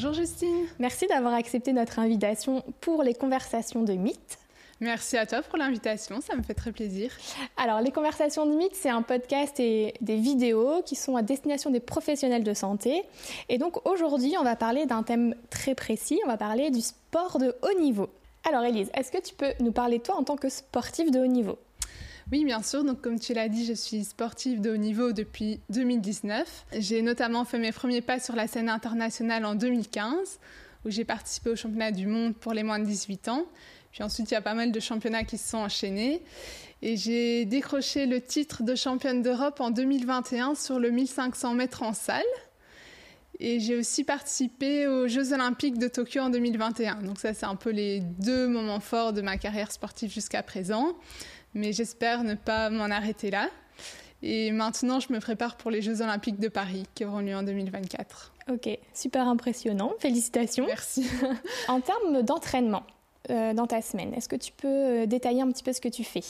Bonjour Justine. Merci d'avoir accepté notre invitation pour les conversations de mythes. Merci à toi pour l'invitation, ça me fait très plaisir. Alors, les conversations de mythes, c'est un podcast et des vidéos qui sont à destination des professionnels de santé. Et donc aujourd'hui, on va parler d'un thème très précis, on va parler du sport de haut niveau. Alors Elise, est-ce que tu peux nous parler de toi en tant que sportif de haut niveau? Oui, bien sûr. Donc, comme tu l'as dit, je suis sportive de haut niveau depuis 2019. J'ai notamment fait mes premiers pas sur la scène internationale en 2015, où j'ai participé au championnat du monde pour les moins de 18 ans. Puis ensuite, il y a pas mal de championnats qui se sont enchaînés. Et j'ai décroché le titre de championne d'Europe en 2021 sur le 1500 mètres en salle. Et j'ai aussi participé aux Jeux Olympiques de Tokyo en 2021. Donc ça, c'est un peu les deux moments forts de ma carrière sportive jusqu'à présent mais j'espère ne pas m'en arrêter là. Et maintenant, je me prépare pour les Jeux Olympiques de Paris qui auront lieu en 2024. Ok, super impressionnant. Félicitations. Merci. en termes d'entraînement euh, dans ta semaine, est-ce que tu peux euh, détailler un petit peu ce que tu fais?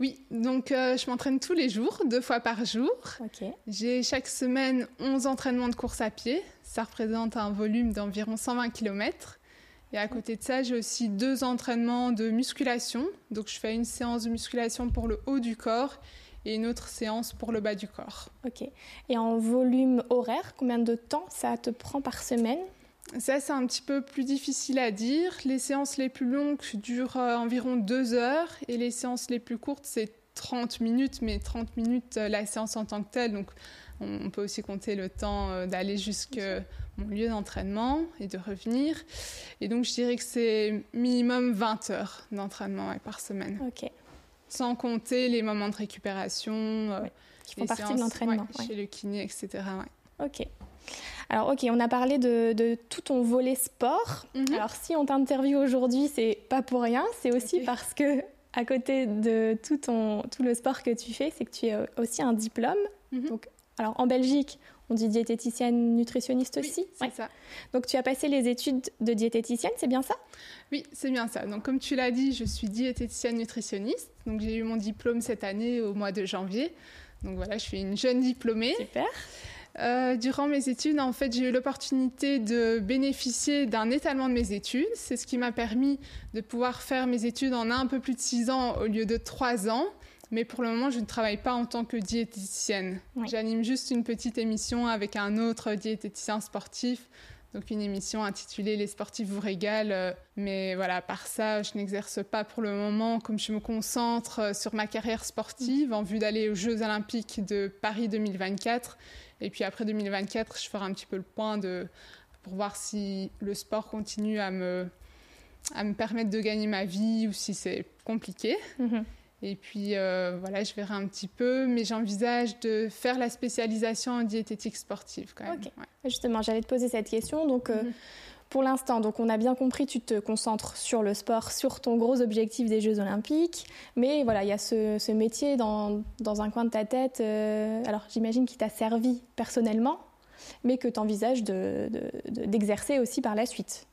Oui, donc euh, je m'entraîne tous les jours, deux fois par jour. Ok. J'ai chaque semaine 11 entraînements de course à pied. Ça représente un volume d'environ 120 km. Et à côté de ça, j'ai aussi deux entraînements de musculation. Donc je fais une séance de musculation pour le haut du corps et une autre séance pour le bas du corps. Ok. Et en volume horaire, combien de temps ça te prend par semaine? Ça, c'est un petit peu plus difficile à dire. Les séances les plus longues durent euh, environ deux heures et les séances les plus courtes, c'est 30 minutes, mais 30 minutes euh, la séance en tant que telle. Donc, on peut aussi compter le temps euh, d'aller jusqu'à mon lieu d'entraînement et de revenir. Et donc, je dirais que c'est minimum 20 heures d'entraînement par semaine. Ok. Sans compter les moments de récupération, euh, qui font partie de l'entraînement. Chez le kiné, etc. Ok. Alors, ok, on a parlé de, tout ton volet sport. Mhm. Alors, si on t'interviewe aujourd'hui, c'est pas pour rien, c'est aussi parce que à côté de tout, ton, tout le sport que tu fais, c'est que tu as aussi un diplôme. Mhm. Donc, alors en Belgique, on dit diététicienne nutritionniste aussi. c'est ça. Donc tu as passé les études de diététicienne, c'est bien ça? Oui, c'est bien ça. Donc comme tu l'as dit, je suis diététicienne nutritionniste. Donc j'ai eu mon diplôme cette année au mois de janvier. Donc voilà, je suis une jeune diplômée. Super. Euh, durant mes études, en fait, j'ai eu l'opportunité de bénéficier d'un étalement de mes études. C'est ce qui m'a permis de pouvoir faire mes études en un peu plus de six ans au lieu de trois ans. Mais pour le moment, je ne travaille pas en tant que diététicienne. J'anime juste une petite émission avec un autre diététicien sportif. Donc une émission intitulée Les sportifs vous régalent. Mais voilà, par ça, je n'exerce pas pour le moment, comme je me concentre euh, sur ma carrière sportive en vue d'aller aux Jeux olympiques de Paris 2024. Et puis après 2024, je ferai un petit peu le point de, pour voir si le sport continue à me, à me permettre de gagner ma vie ou si c'est compliqué. Mhm. Et puis euh, voilà, je verrai un petit peu, mais j'envisage de faire la spécialisation en diététique sportive quand même. Justement, j'allais te poser cette question. Donc euh, mhm. pour l'instant, donc on a bien compris, tu te concentres sur le sport, sur ton gros objectif des Jeux Olympiques, mais voilà, il y a ce, métier dans, dans, un coin de ta tête. Euh, alors j'imagine qu'il t'a servi personnellement, mais que tu envisages d'exercer de, aussi par la suite.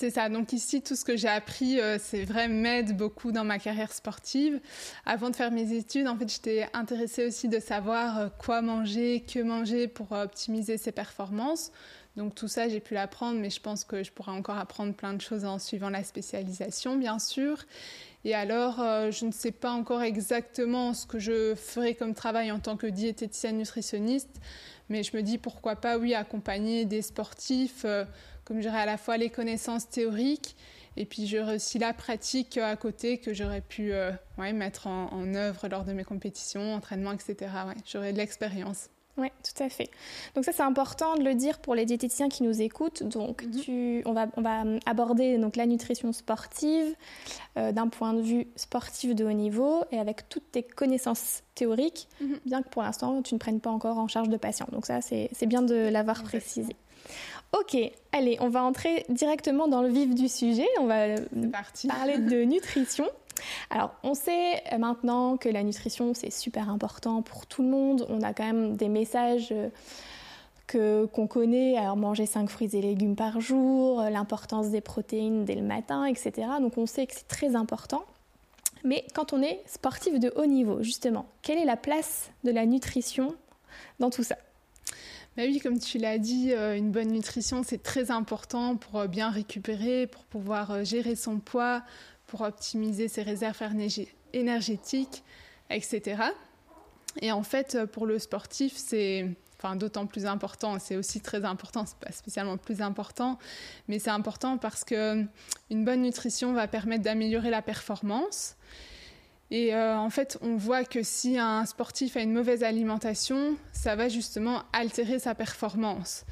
C'est ça. Donc ici, tout ce que j'ai appris, euh, c'est vrai, m'aide beaucoup dans ma carrière sportive. Avant de faire mes études, en fait, j'étais intéressée aussi de savoir euh, quoi manger, que manger pour optimiser ses performances. Donc tout ça, j'ai pu l'apprendre, mais je pense que je pourrais encore apprendre plein de choses en suivant la spécialisation, bien sûr. Et alors, euh, je ne sais pas encore exactement ce que je ferai comme travail en tant que diététicienne nutritionniste, mais je me dis pourquoi pas, oui, accompagner des sportifs, euh, comme j'aurais à la fois les connaissances théoriques et puis j'aurais aussi la pratique à côté que j'aurais pu euh, ouais, mettre en, en, œuvre lors de mes compétitions, entraînements, etc. Ouais, j'aurais de l'expérience. Oui, tout à fait. Donc ça, c'est important de le dire pour les diététiciens qui nous écoutent. Donc, mhm. tu, on, va, on va aborder donc, la nutrition sportive euh, d'un point de vue sportif de haut niveau et avec toutes tes connaissances théoriques, mhm. bien que pour l'instant, tu ne prennes pas encore en charge de patients. Donc ça, c'est bien de l'avoir précisé. Ok, allez, on va entrer directement dans le vif du sujet. On va parler de nutrition. Alors, on sait maintenant que la nutrition, c'est super important pour tout le monde. On a quand même des messages euh, qu'on connaît, alors manger 5 fruits et légumes par jour, euh, l'importance des protéines dès le matin, etc. Donc, on sait que c'est très important. Mais quand on est sportif de haut niveau, justement, quelle est la place de la nutrition dans tout ça? Bah oui, comme tu l'as dit, euh, une bonne nutrition, c'est très important pour euh, bien récupérer, pour pouvoir euh, gérer son poids, pour optimiser ses réserves énergétiques, etc. Et en fait, pour le sportif, c'est enfin, d'autant plus important. C'est aussi très important, c'est pas spécialement plus important, mais c'est important parce que une bonne nutrition va permettre d'améliorer la performance. Et euh, en fait, on voit que si un sportif a une mauvaise alimentation, ça va justement altérer sa performance.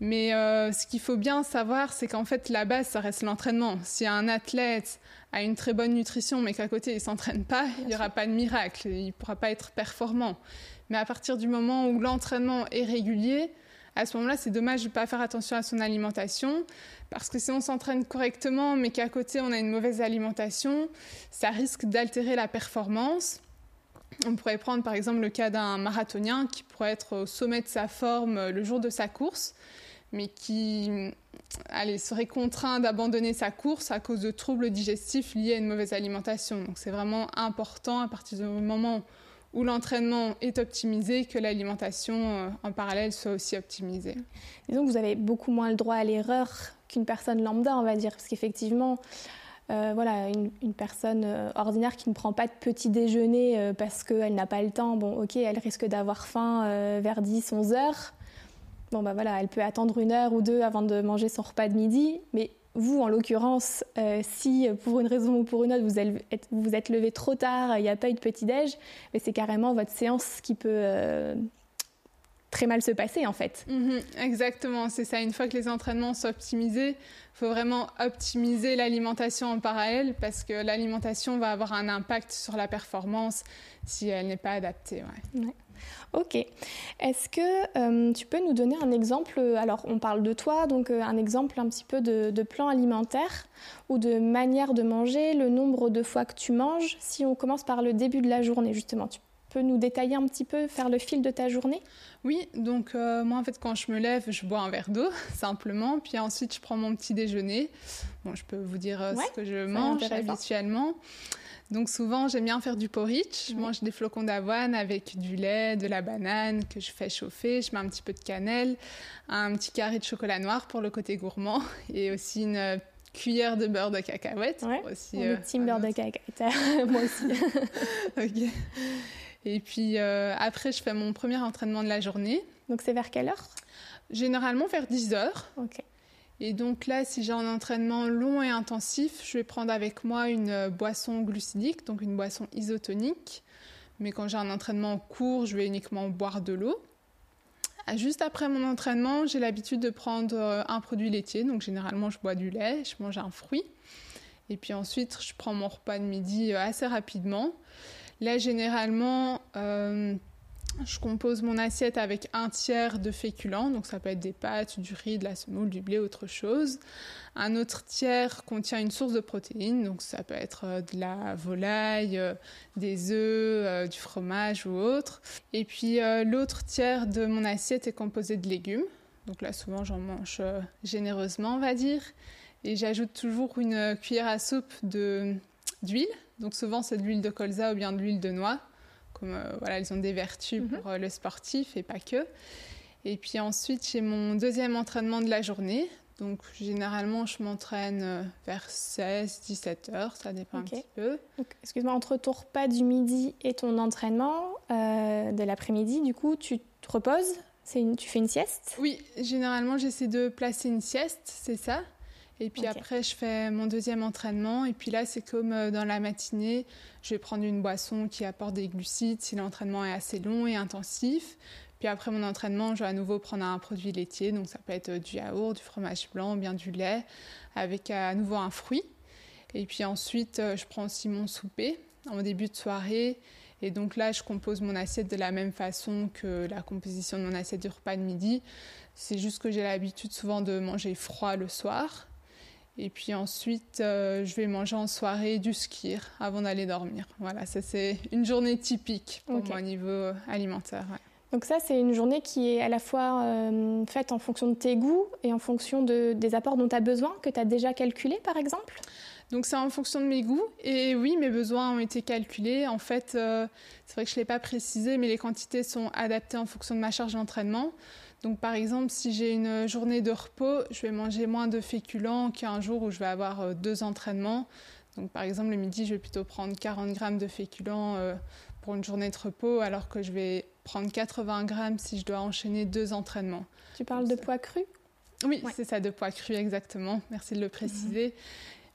Mais euh, ce qu'il faut bien savoir, c'est qu'en fait, la base, ça reste l'entraînement. Si un athlète a une très bonne nutrition, mais qu'à côté, il ne s'entraîne pas, il n'y aura pas de miracle, il ne pourra pas être performant. Mais à partir du moment où l'entraînement est régulier, à ce moment-là, c'est dommage de ne pas faire attention à son alimentation, parce que si on s'entraîne correctement, mais qu'à côté, on a une mauvaise alimentation, ça risque d'altérer la performance. On pourrait prendre par exemple le cas d'un marathonien qui pourrait être au sommet de sa forme le jour de sa course, mais qui allez, serait contraint d'abandonner sa course à cause de troubles digestifs liés à une mauvaise alimentation. Donc c'est vraiment important à partir du moment où l'entraînement est optimisé, que l'alimentation euh, en parallèle soit aussi optimisée. Disons que vous avez beaucoup moins le droit à l'erreur qu'une personne lambda, on va dire, parce qu'effectivement, euh, voilà, une, personne euh, ordinaire qui ne prend pas de petit déjeuner parce qu'elle n'a pas le temps, bon, ok, elle risque d'avoir faim vers 10, 11 heures. Bon, bah voilà, elle peut attendre une heure ou deux avant de manger son repas de midi, mais vous, en l'occurrence, euh, si pour une raison ou pour une autre, vous êtes, vous êtes levé trop tard, il n'y a pas eu de petit-déj, mais c'est carrément votre séance qui peut euh, très mal se passer, en fait. Mhm, exactement, c'est ça. Une fois que les entraînements sont optimisés, il faut vraiment optimiser l'alimentation en parallèle parce que l'alimentation va avoir un impact sur la performance si elle n'est pas adaptée. Ouais. Ok. Est-ce que euh, tu peux nous donner un exemple Alors, on parle de toi, donc euh, un exemple un petit peu de, plan alimentaire ou de manière de manger, le nombre de fois que tu manges. Si on commence par le début de la journée, justement, tu peux nous détailler un petit peu, faire le fil de ta journée? Oui, donc euh, moi, en fait, quand je me lève, je bois un verre d'eau, simplement. Puis ensuite, je prends mon petit déjeuner. Bon, je peux vous dire ce que je mange habituellement. Donc souvent, j'aime bien faire du porridge. Je mange des flocons d'avoine avec du lait, de la banane que je fais chauffer. Je mets un petit peu de cannelle, un petit carré de chocolat noir pour le côté gourmand et aussi une euh, cuillère de beurre de cacahuète. Ouais, aussi, on euh, team beurre de cacahuète, moi aussi. ok. Et puis euh, après, je fais mon premier entraînement de la journée. Donc c'est vers quelle heure? Généralement vers 10 heures. Ok. Et donc là, si j'ai un entraînement long et intensif, je vais prendre avec moi une euh, boisson glucidique, donc une boisson isotonique. Mais quand j'ai un entraînement court, je vais uniquement boire de l'eau. Ah, juste après mon entraînement, j'ai l'habitude de prendre euh, un produit laitier. Donc généralement, je bois du lait, je mange un fruit. Et puis ensuite, je prends mon repas de midi euh, assez rapidement. Là, généralement, je compose mon assiette avec un tiers de féculents, donc ça peut être des pâtes, du riz, de la semoule, du blé, autre chose. Un autre tiers contient une source de protéines, donc ça peut être euh, de la volaille, euh, des œufs, euh, du fromage ou autre. Et puis l'autre tiers de mon assiette est composé de légumes, donc là souvent j'en mange généreusement, on va dire. Et j'ajoute toujours une cuillère à soupe d'huile, donc souvent c'est de l'huile de colza ou bien de l'huile de noix comme euh, voilà, ils ont des vertus mhm. pour euh, le sportif et pas que. Et puis ensuite, j'ai mon deuxième entraînement de la journée. Donc généralement, je m'entraîne euh, vers 16-17 heures, ça dépend un petit peu. Excuse-moi, entre ton repas du midi et ton entraînement de l'après-midi, du coup, tu te reposes? Une, Tu fais une sieste? Oui, généralement, j'essaie de placer une sieste, c'est ça. Et puis après, je fais mon deuxième entraînement. Et puis là, c'est comme euh, dans la matinée, je vais prendre une boisson qui apporte des glucides si l'entraînement est assez long et intensif. Puis après mon entraînement, je vais à nouveau prendre un produit laitier. Donc ça peut être euh, du yaourt, du fromage blanc, bien du lait, avec euh, à nouveau un fruit. Et puis ensuite, je prends aussi mon souper en début de soirée. Et donc là, je compose mon assiette de la même façon que la composition de mon assiette du repas de midi. C'est juste que j'ai l'habitude souvent de manger froid le soir. Et puis ensuite, euh, je vais manger en soirée du skir avant d'aller dormir. Voilà, ça c'est une journée typique pour moi au niveau euh, alimentaire. Donc ça, c'est une journée qui est à la fois euh, faite en fonction de tes goûts et en fonction de, des apports dont tu as besoin, que tu as déjà calculé par exemple? Donc c'est en fonction de mes goûts. Et oui, mes besoins ont été calculés. En fait, c'est vrai que je ne l'ai pas précisé, mais les quantités sont adaptées en fonction de ma charge d'entraînement. Donc par exemple, si j'ai une journée de repos, je vais manger moins de féculents qu'un jour où je vais avoir deux entraînements. Donc par exemple, le midi, je vais plutôt prendre 40 grammes de féculents pour une journée de repos, alors que je vais prendre 80 grammes si je dois enchaîner deux entraînements. Tu parles de poids cru? Oui, c'est ça, de poids cru exactement. Merci de le préciser. Mhm.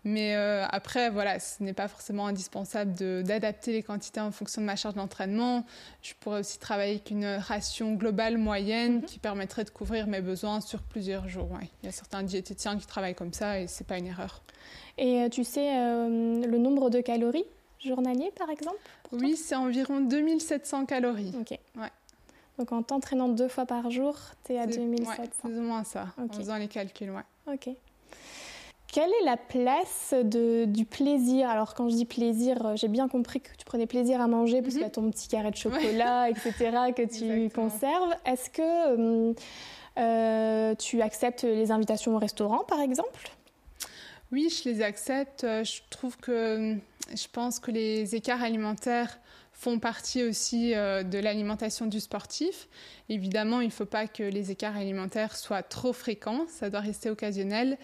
Mais euh, après, voilà, ce n'est pas forcément indispensable d'adapter les quantités en fonction de ma charge d'entraînement. Je pourrais aussi travailler avec une ration globale moyenne mhm. qui permettrait de couvrir mes besoins sur plusieurs jours. Il y a certains diététiciens qui travaillent comme ça et ce n'est pas une erreur. Et euh, tu sais euh, le nombre de calories journalier, par exemple Oui, c'est environ 2700 calories. Ok. Ouais. Donc en t'entraînant deux fois par jour, tu es à 2700. Ouais, plus ou moins ça, en faisant les calculs, ouais. Ok. Quelle est la place de, du plaisir? Alors quand je dis plaisir, euh, j'ai bien compris que tu prenais plaisir à manger parce qu'il y a ton petit carré de chocolat, etc., que tu conserves. Est-ce que euh, euh, tu acceptes les invitations au restaurant, par exemple? Oui, je les accepte. Je trouve que je pense que les écarts alimentaires font partie aussi euh, de l'alimentation du sportif. Évidemment, il ne faut pas que les écarts alimentaires soient trop fréquents, ça doit rester occasionnel,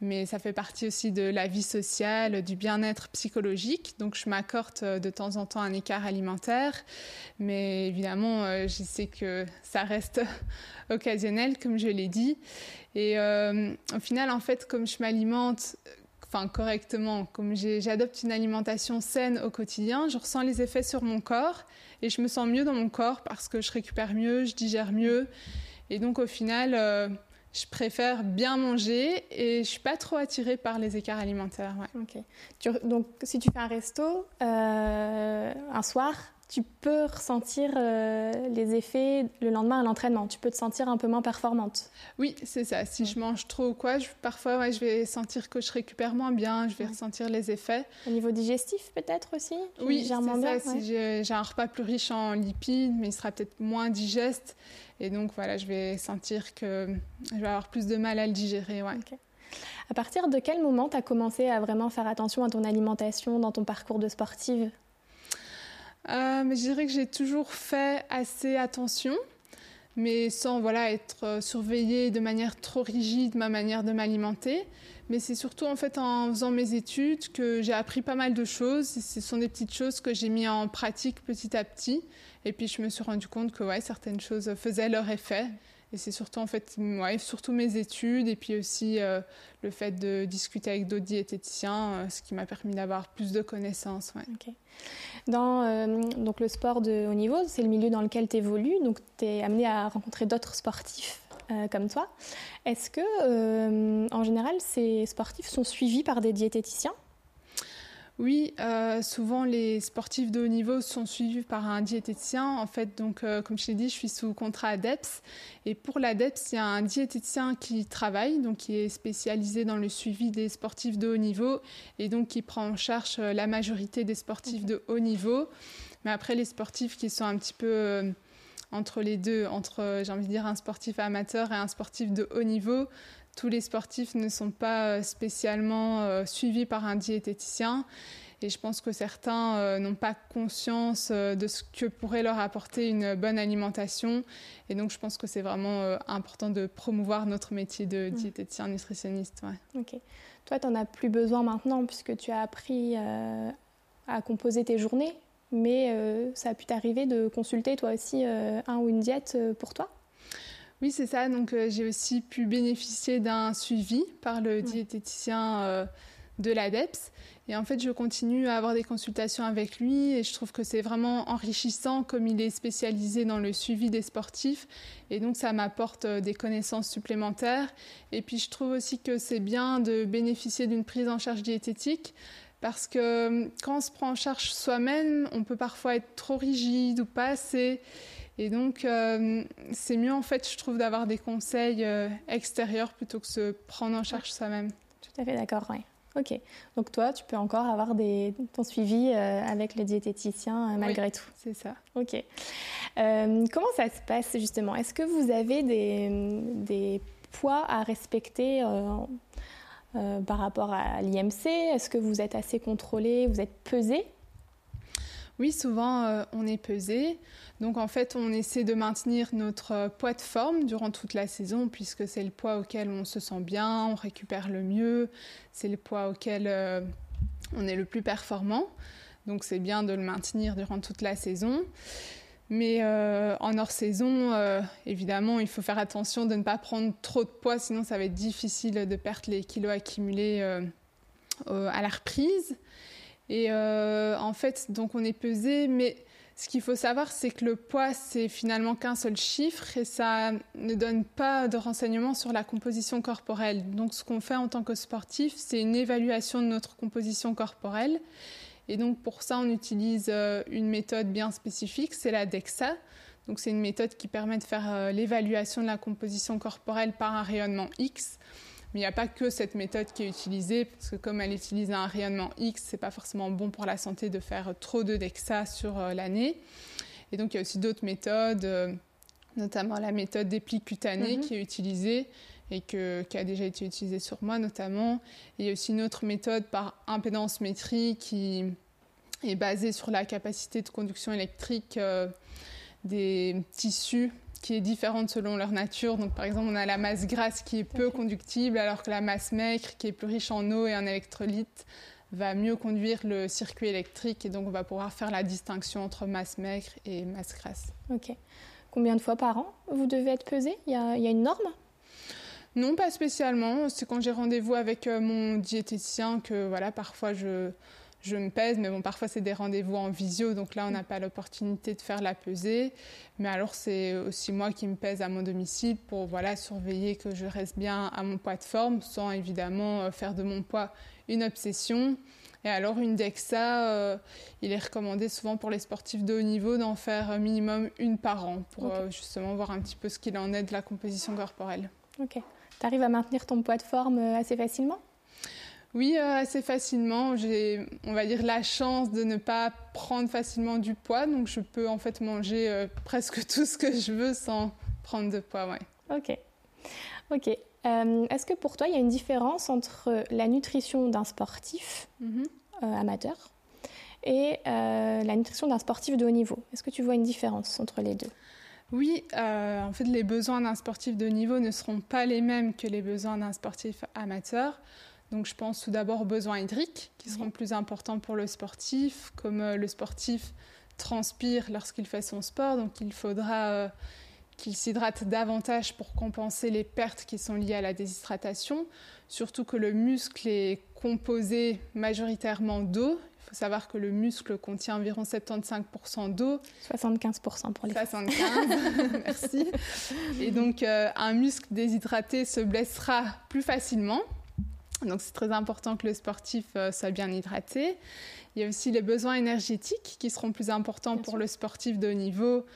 mais ça fait partie aussi de la vie sociale, du bien-être psychologique. Donc je m'accorde euh, de temps en temps un écart alimentaire, mais évidemment, euh, je sais que ça reste occasionnel, comme je l'ai dit. Et au final, en fait, comme je m'alimente enfin correctement, comme j'adopte une alimentation saine au quotidien, je ressens les effets sur mon corps et je me sens mieux dans mon corps parce que je récupère mieux, je digère mieux. Et donc au final, euh, je préfère bien manger et je suis pas trop attirée par les écarts alimentaires. donc si tu fais un resto euh, un soir, tu peux ressentir euh, les effets le lendemain à l'entraînement. Tu peux te sentir un peu moins performante. Oui, c'est ça. Si je mange trop ou quoi, parfois je vais sentir que je récupère moins bien, je vais ressentir les effets. Au niveau digestif peut-être aussi Oui, c'est ça. Si j'ai un repas plus riche en lipides, mais il sera peut-être moins digeste. Et donc voilà, je vais sentir que je vais avoir plus de mal à le digérer. À partir de quel moment tu as commencé à vraiment faire attention à ton alimentation dans ton parcours de sportive? Mais je dirais que j'ai toujours fait assez attention, mais sans voilà être euh, surveillée de manière trop rigide ma manière de m'alimenter. Mais c'est surtout en fait en faisant mes études que j'ai appris pas mal de choses. ce sont des petites choses que j'ai mis en pratique petit à petit. Et puis je me suis rendu compte que ouais, certaines choses faisaient leur effet. Et c'est surtout en fait, surtout mes études et puis aussi euh, le fait de discuter avec d'autres diététiciens, euh, ce qui m'a permis d'avoir plus de connaissances. Dans euh, donc le sport de haut niveau, c'est le milieu dans lequel tu évolues, donc tu es amené à rencontrer d'autres sportifs comme toi. Est-ce que, en général, ces sportifs sont suivis par des diététiciens? Oui, euh, souvent les sportifs de haut niveau sont suivis par un diététicien. En fait, donc euh, comme je t'ai dit, je suis sous contrat ADEPS et pour l'ADEPS, il y a un diététicien qui travaille, donc qui est spécialisé dans le suivi des sportifs de haut niveau et donc qui prend en charge euh, la majorité des sportifs de haut niveau. Mais après, les sportifs qui sont un petit peu entre les deux, entre j'ai envie de dire un sportif amateur et un sportif de haut niveau, tous les sportifs ne sont pas euh, spécialement euh, suivis par un diététicien. Et je pense que certains euh, n'ont pas conscience de ce que pourrait leur apporter une bonne alimentation. Et donc, je pense que c'est vraiment important de promouvoir notre métier de mm. diététicien nutritionniste. Ok. Toi, tu n'en as plus besoin maintenant puisque tu as appris à composer tes journées. Mais ça a pu t'arriver de consulter toi aussi un ou une diète pour toi? Oui, c'est ça. Donc, euh, j'ai aussi pu bénéficier d'un suivi par le diététicien euh, de l'ADEPS. Et en fait, je continue à avoir des consultations avec lui et je trouve que c'est vraiment enrichissant comme il est spécialisé dans le suivi des sportifs. Et donc, ça m'apporte euh, des connaissances supplémentaires. Et puis, je trouve aussi que c'est bien de bénéficier d'une prise en charge diététique parce que quand on se prend en charge soi-même, on peut parfois être trop rigide ou pas assez. Et donc, euh, c'est mieux, en fait, je trouve, d'avoir des conseils euh, extérieurs plutôt que de se prendre en charge soi-même. Tout à fait d'accord, oui. Ok. Donc, toi, tu peux encore avoir des, ton suivi euh, avec le diététicien malgré oui, tout. C'est ça. Ok. comment ça se passe, justement? Est-ce que vous avez des, des poids à respecter par rapport à l'IMC Est-ce que vous êtes assez contrôlé? Vous êtes pesé? Oui, souvent on est pesé. Donc en fait, on essaie de maintenir notre poids de forme durant toute la saison puisque c'est le poids auquel on se sent bien, on récupère le mieux, c'est le poids auquel on est le plus performant. Donc c'est bien de le maintenir durant toute la saison. Mais euh, en hors saison, euh, évidemment, il faut faire attention de ne pas prendre trop de poids, sinon ça va être difficile de perdre les kilos accumulés euh, à la reprise. Et en fait, donc on est pesé, mais ce qu'il faut savoir, c'est que le poids, c'est finalement qu'un seul chiffre et ça ne donne pas de renseignements sur la composition corporelle. Donc ce qu'on fait en tant que sportif, c'est une évaluation de notre composition corporelle. Et donc pour ça, on utilise euh, une méthode bien spécifique, c'est la DEXA. Donc c'est une méthode qui permet de faire euh, l'évaluation de la composition corporelle par un rayonnement X. Mais il n'y a pas que cette méthode qui est utilisée, parce que comme elle utilise un rayonnement X, c'est pas forcément bon pour la santé de faire trop de DEXA sur euh, l'année. Et donc il y a aussi d'autres méthodes, notamment la méthode des plis cutanés mhm. qui est utilisée et qui a déjà été utilisée sur moi notamment. il y a aussi une autre méthode par impédance métrique qui est basée sur la capacité de conduction électrique euh, des tissus qui est différente selon leur nature. Donc, par exemple, on a la masse grasse qui est peu conductible, alors que la masse maigre, qui est plus riche en eau et en électrolytes, va mieux conduire le circuit électrique. Et donc, on va pouvoir faire la distinction entre masse maigre et masse grasse. Ok. Combien de fois par an vous devez être pesé? Il y, a, il y a une norme? Non, pas spécialement. C'est quand j'ai rendez-vous avec euh, mon diététicien que voilà, parfois je, je me pèse, mais bon, parfois c'est des rendez-vous en visio, donc là on n'a pas l'opportunité de faire la pesée. Mais alors c'est aussi moi qui me pèse à mon domicile pour voilà surveiller que je reste bien à mon poids de forme, sans évidemment euh, faire de mon poids une obsession. Et alors une DEXA, euh, il est recommandé souvent pour les sportifs de haut niveau d'en faire minimum une par an pour justement voir un petit peu ce qu'il en est de la composition corporelle. Ok. Tu arrives à maintenir ton poids de forme euh, assez facilement? Oui, euh, assez facilement. J'ai, on va dire, la chance de ne pas prendre facilement du poids, donc je peux en fait manger euh, presque tout ce que je veux sans prendre de poids, ouais. Ok, ok. est-ce que pour toi, il y a une différence entre la nutrition d'un sportif mhm. amateur et la nutrition d'un sportif de haut niveau? Est-ce que tu vois une différence entre les deux? Oui, euh, en fait, les besoins d'un sportif de niveau ne seront pas les mêmes que les besoins d'un sportif amateur. Donc, je pense tout d'abord aux besoins hydriques qui seront plus importants pour le sportif, comme euh, le sportif transpire lorsqu'il fait son sport, donc il faudra euh, qu'il s'hydrate davantage pour compenser les pertes qui sont liées à la déshydratation, surtout que le muscle est composé majoritairement d'eau faut savoir que le muscle contient environ 75% d'eau. 75% pour les 75%, merci. Et donc, euh, un muscle déshydraté se blessera plus facilement. Donc, c'est très important que le sportif euh, soit bien hydraté. Il y a aussi les besoins énergétiques qui seront plus importants pour le sportif de haut niveau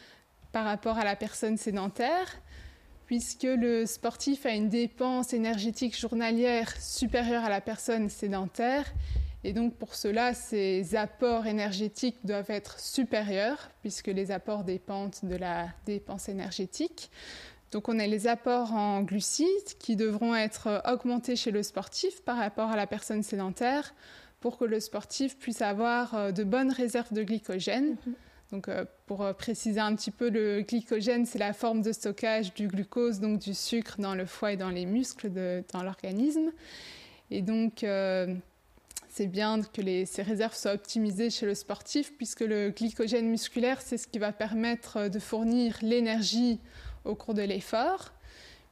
par rapport à la personne sédentaire puisque le sportif a une dépense énergétique journalière supérieure à la personne sédentaire et donc pour cela, ces apports énergétiques doivent être supérieurs, puisque les apports dépendent de la dépense énergétique. Donc on a les apports en glucides qui devront être augmentés chez le sportif par rapport à la personne sédentaire pour que le sportif puisse avoir euh, de bonnes réserves de glycogène. Mhm. Donc euh, pour euh, préciser un petit peu, le glycogène, c'est la forme de stockage du glucose, donc du sucre dans le foie et dans les muscles, dans l'organisme. Et donc c'est bien que ces réserves soient optimisées chez le sportif, puisque le glycogène musculaire, c'est ce qui va permettre de fournir l'énergie au cours de l'effort.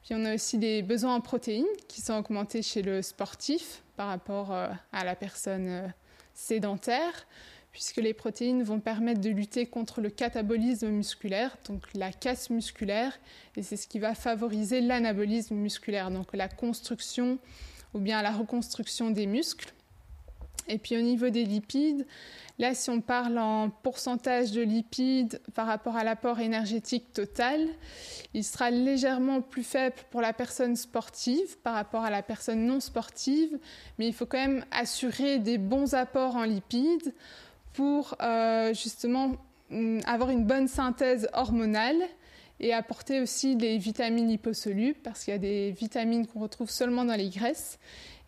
Puis on a aussi des besoins en protéines qui sont augmentés chez le sportif par rapport euh, à la personne euh, sédentaire, puisque les protéines vont permettre de lutter contre le catabolisme musculaire, donc la casse musculaire, et c'est ce qui va favoriser l'anabolisme musculaire, donc la construction ou bien la reconstruction des muscles. Et puis au niveau des lipides, là si on parle en pourcentage de lipides par rapport à l'apport énergétique total, il sera légèrement plus faible pour la personne sportive par rapport à la personne non sportive, mais il faut quand même assurer des bons apports en lipides pour euh, justement mm, avoir une bonne synthèse hormonale et apporter aussi des vitamines liposolubles parce qu'il y a des vitamines qu'on retrouve seulement dans les graisses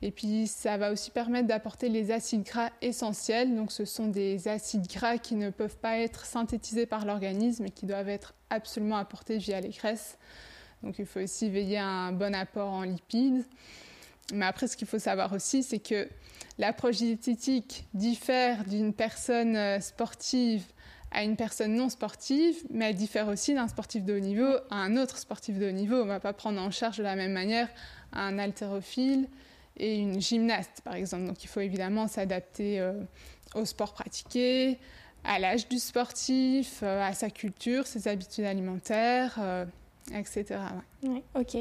Et puis ça va aussi permettre d'apporter les acides gras essentiels. Donc ce sont des acides gras qui ne peuvent pas être synthétisés par l'organisme et qui doivent être absolument apportés via les graisses. Donc il faut aussi veiller à un bon apport en lipides. Mais après, ce qu'il faut savoir aussi, c'est que l'approche diététique diffère d'une personne euh, sportive à une personne non sportive, mais elle diffère aussi d'un sportif de haut niveau à un autre sportif de haut niveau. On ne va pas prendre en charge de la même manière un haltérophile et une gymnaste, par exemple. Donc il faut évidemment s'adapter euh, au sport pratiqué, à l'âge du sportif, euh, à sa culture, ses habitudes alimentaires etc. ok.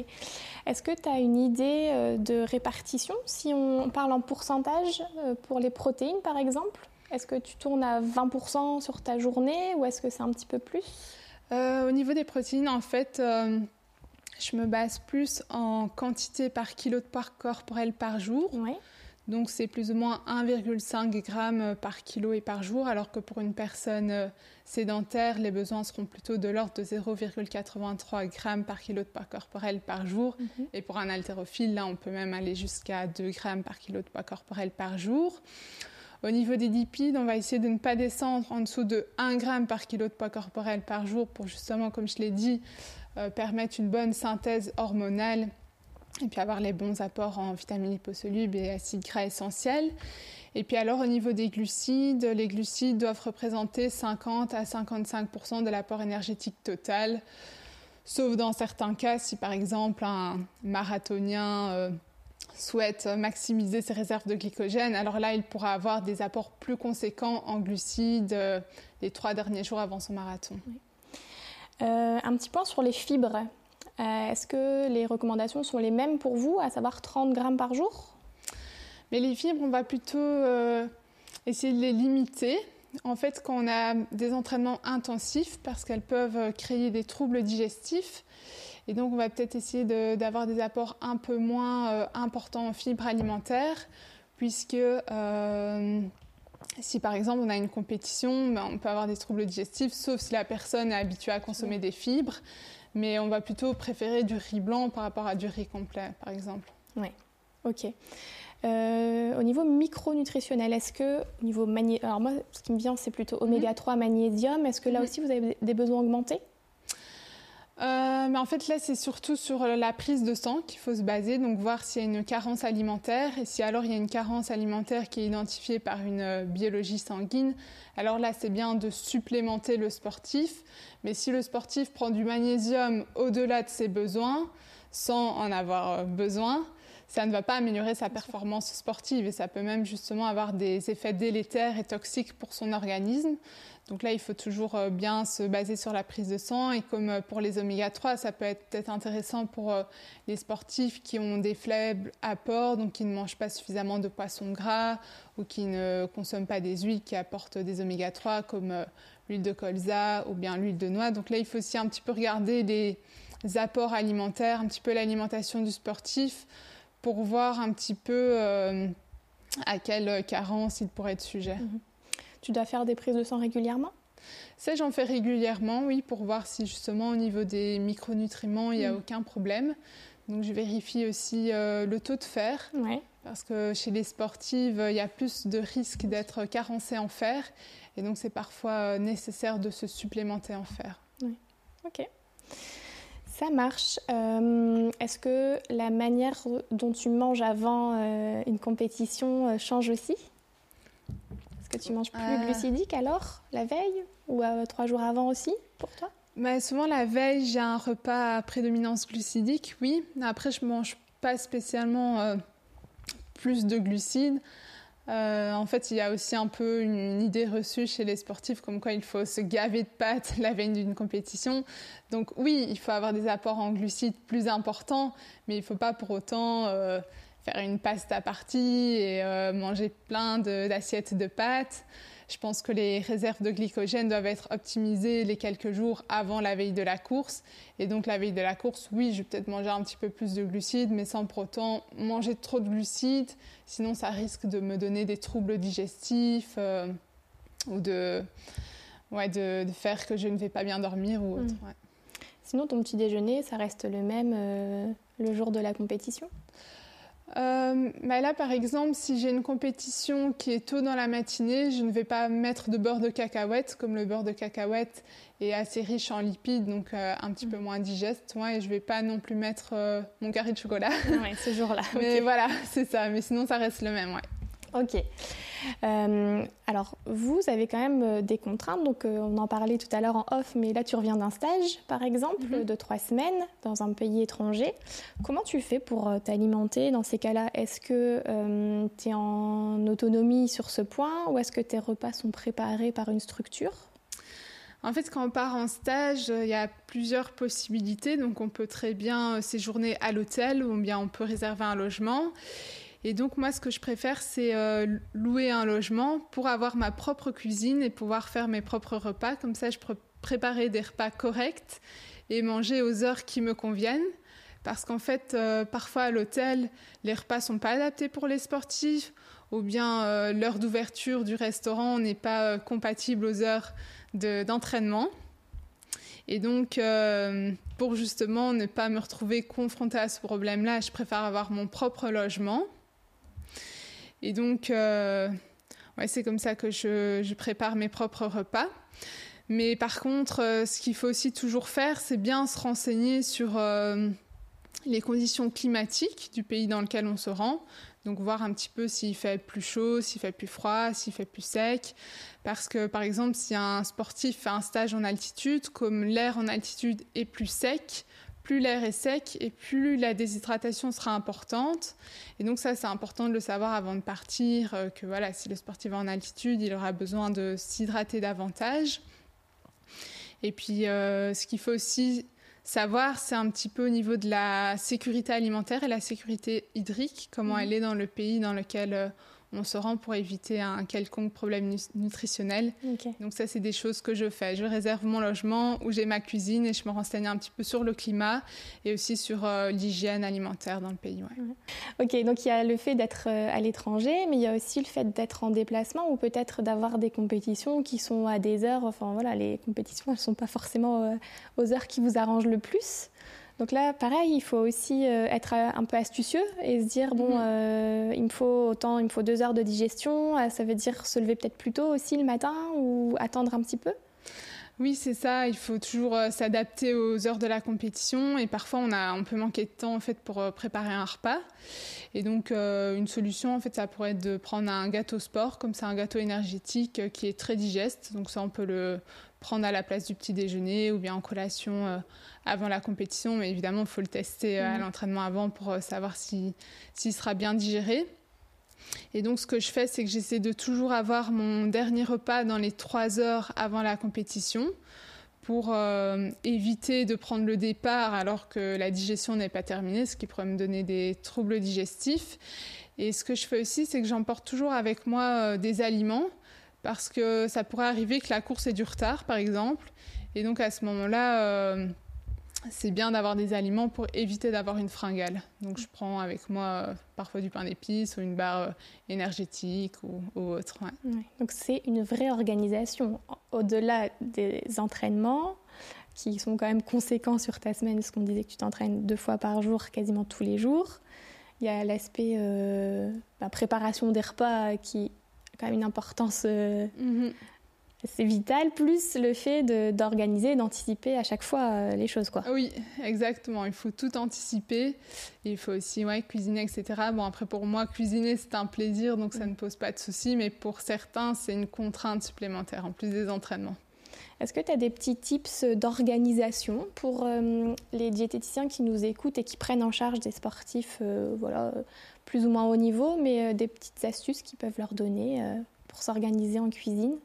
Est-ce que tu as une idée euh, de répartition? Si on parle en pourcentage euh, pour les protéines par exemple Est-ce que tu tournes à 20% sur ta journée ou est-ce que c'est un petit peu plus? Euh, Au niveau des protéines, en fait, je me base plus en quantité par kilo de poids corporel par jour. Oui. Donc c'est plus ou moins 1,5 g par kilo et par jour, alors que pour une personne euh, sédentaire, les besoins seront plutôt de l'ordre de 0,83 g par kilo de poids corporel par jour. Mhm. Et pour un haltérophile, là, on peut même aller jusqu'à 2 g par kilo de poids corporel par jour. Au niveau des lipides, on va essayer de ne pas descendre en dessous de 1 g par kilo de poids corporel par jour pour justement, comme je l'ai dit, euh, permettre une bonne synthèse hormonale et puis avoir les bons apports en vitamines liposolubles et acides gras essentiels. Et puis alors au niveau des glucides, les glucides doivent représenter 50 à 55 de l'apport énergétique total, sauf dans certains cas si par exemple un marathonien euh, souhaite maximiser ses réserves de glycogène, alors là il pourra avoir des apports plus conséquents en glucides euh, les trois derniers jours avant son marathon. Un petit point sur les fibres. Euh, est-ce que les recommandations sont les mêmes pour vous, à savoir 30 grammes par jour? Mais les fibres, on va plutôt euh, essayer de les limiter. En fait, quand on a des entraînements intensifs, parce qu'elles peuvent créer des troubles digestifs, et donc on va peut-être essayer d'avoir des apports un peu moins euh, importants en fibres alimentaires, puisque si par exemple on a une compétition, ben, on peut avoir des troubles digestifs, sauf si la personne est habituée à consommer des fibres mais on va plutôt préférer du riz blanc par rapport à du riz complet, par exemple. Oui, ok. Euh, au niveau micronutritionnel, est-ce que au niveau magnésium, alors moi ce qui me vient c'est plutôt oméga 3 magnésium, est-ce que là mhm. aussi vous avez des besoins augmentés? Euh, mais en fait, là, c'est surtout sur la prise de sang qu'il faut se baser, donc voir s'il y a une carence alimentaire. Et si alors il y a une carence alimentaire qui est identifiée par une euh, biologie sanguine, alors là, c'est bien de supplémenter le sportif. Mais si le sportif prend du magnésium au-delà de ses besoins, sans en avoir euh, besoin, ça ne va pas améliorer sa performance sportive et ça peut même justement avoir des effets délétères et toxiques pour son organisme. Donc là, il faut toujours euh, bien se baser sur la prise de sang. Et comme euh, pour les oméga 3, ça peut être peut-être intéressant pour euh, les sportifs qui ont des faibles apports, donc qui ne mangent pas suffisamment de poissons gras ou qui ne consomment pas des huiles qui apportent des oméga 3 comme l'huile de colza ou bien l'huile de noix. Donc là, il faut aussi un petit peu regarder les apports alimentaires, un petit peu l'alimentation du sportif pour voir un petit peu à quelle carence il pourrait être sujet. Mhm. Tu dois faire des prises de sang régulièrement? Ça, j'en fais régulièrement, oui, pour voir si justement au niveau des micronutriments, il n'y a mm. aucun problème. Donc, je vérifie aussi euh, le taux de fer. Parce que chez les sportives, il y a plus de risques d'être carencé en fer. Et donc, c'est parfois euh, nécessaire de se supplémenter en fer. Oui. Ok. Ça marche. Euh, est-ce que la manière dont tu manges avant une compétition change aussi? Que tu manges plus euh. glucidique alors, la veille Ou euh, trois jours avant aussi, pour toi? Bah, Souvent, la veille, j'ai un repas à prédominance glucidique, oui. Après, je mange pas spécialement euh, plus de glucides. en fait, il y a aussi un peu une, idée reçue chez les sportifs comme quoi il faut se gaver de pâtes la veille d'une compétition. Donc oui, il faut avoir des apports en glucides plus importants, mais il ne faut pas pour autant faire une pasta partie et euh, manger plein d'assiettes de, pâtes. Je pense que les réserves de glycogène doivent être optimisées les quelques jours avant la veille de la course. Et donc la veille de la course, oui, je vais peut-être manger un petit peu plus de glucides, mais sans pour autant manger trop de glucides. Sinon, ça risque de me donner des troubles digestifs euh, ou de, ouais, de, faire que je ne vais pas bien dormir ou autre. Mm. Sinon, ton petit déjeuner, ça reste le même euh, le jour de la compétition? Euh, bah là, par exemple, si j'ai une compétition qui est tôt dans la matinée, je ne vais pas mettre de beurre de cacahuète, comme le beurre de cacahuète est assez riche en lipides, donc euh, un petit peu moins digeste. et je ne vais pas non plus mettre euh, mon carré de chocolat. Oui, ce jour-là. Mais voilà, c'est ça. Mais sinon, ça reste le même, ouais. Ok. Euh, alors, vous avez quand même euh, des contraintes. Donc, euh, on en parlait tout à l'heure en off, mais là, tu reviens d'un stage, par exemple, mhm. de trois semaines dans un pays étranger. Comment tu fais pour t'alimenter dans ces cas-là? Est-ce que tu es en autonomie sur ce point ou est-ce que tes repas sont préparés par une structure? En fait, quand on part en stage, il y a plusieurs possibilités. Donc, on peut très bien séjourner à l'hôtel ou bien on peut réserver un logement. Et donc moi, ce que je préfère, c'est euh, louer un logement pour avoir ma propre cuisine et pouvoir faire mes propres repas. Comme ça, je peux préparer des repas corrects et manger aux heures qui me conviennent. Parce qu'en fait, euh, parfois à l'hôtel, les repas sont pas adaptés pour les sportifs, ou bien euh, l'heure d'ouverture du restaurant n'est pas compatible aux heures d'entraînement. et donc, pour justement ne pas me retrouver confrontée à ce problème-là, je préfère avoir mon propre logement. Et donc, euh, ouais, c'est comme ça que je, prépare mes propres repas. Mais par contre, euh, ce qu'il faut aussi toujours faire, c'est bien se renseigner sur euh, les conditions climatiques du pays dans lequel on se rend. Donc voir un petit peu s'il fait plus chaud, s'il fait plus froid, s'il fait plus sec. Parce que par exemple, si un sportif fait un stage en altitude, comme l'air en altitude est plus sec, plus l'air est sec et plus la déshydratation sera importante. Et donc ça, c'est important de le savoir avant de partir, euh, que voilà, si le sportif est en altitude, il aura besoin de s'hydrater davantage. Et puis, euh, ce qu'il faut aussi savoir, c'est un petit peu au niveau de la sécurité alimentaire et la sécurité hydrique, comment mmh. elle est dans le pays dans lequel euh, on se rend pour éviter un quelconque problème nutritionnel. Donc ça, c'est des choses que je fais. Je réserve mon logement où j'ai ma cuisine et je me renseigne un petit peu sur le climat et aussi sur euh, l'hygiène alimentaire dans le pays. Ok, donc il y a le fait d'être euh, à l'étranger, mais il y a aussi le fait d'être en déplacement ou peut-être d'avoir des compétitions qui sont à des heures. Enfin voilà, les compétitions, elles ne sont pas forcément euh, aux heures qui vous arrangent le plus. Donc là, pareil, il faut aussi euh, être euh, un peu astucieux et se dire bon, mhm. euh, il me faut autant, il me faut deux heures de digestion. ça veut dire se lever peut-être plus tôt aussi le matin ou attendre un petit peu? Oui, c'est ça. Il faut toujours s'adapter aux heures de la compétition et parfois on, a, on peut manquer de temps en fait pour préparer un repas. Et donc une solution en fait, ça pourrait être de prendre un gâteau sport, comme c'est un gâteau énergétique qui est très digeste. Donc ça, on peut le prendre à la place du petit déjeuner ou bien en collation euh, avant la compétition. Mais évidemment, il faut le tester euh, à mhm. l'entraînement avant pour euh, savoir s'il sera bien digéré. Et donc, ce que je fais, c'est que j'essaie de toujours avoir mon dernier repas dans les trois heures avant la compétition pour éviter de prendre le départ alors que la digestion n'est pas terminée, ce qui pourrait me donner des troubles digestifs. Et ce que je fais aussi, c'est que j'emporte toujours avec moi des aliments parce que ça pourrait arriver que la course ait du retard, par exemple. Et donc à ce moment-là, euh, c'est bien d'avoir des aliments pour éviter d'avoir une fringale. Donc je prends avec moi euh, parfois du pain d'épices ou une barre euh, énergétique ou, autre. Donc c'est une vraie organisation. Au-delà des entraînements, qui sont quand même conséquents sur ta semaine, parce qu'on disait que tu t'entraînes deux fois par jour, quasiment tous les jours. Il y a l'aspect bah, préparation des repas qui quand même une importance euh, mhm. c'est vital, plus le fait d'organiser, d'anticiper à chaque fois euh, les choses. Quoi. Oui, exactement. Il faut tout anticiper. Il faut aussi ouais, cuisiner, etc. Bon, après, pour moi, cuisiner, c'est un plaisir, donc ça ne pose pas de souci. Mais pour certains, c'est une contrainte supplémentaire, en plus des entraînements. Est-ce que tu as des petits tips d'organisation pour euh, les diététiciens qui nous écoutent et qui prennent en charge des sportifs voilà, plus ou moins haut niveau, mais euh, des petites astuces qu'ils peuvent leur donner euh, pour s'organiser en cuisine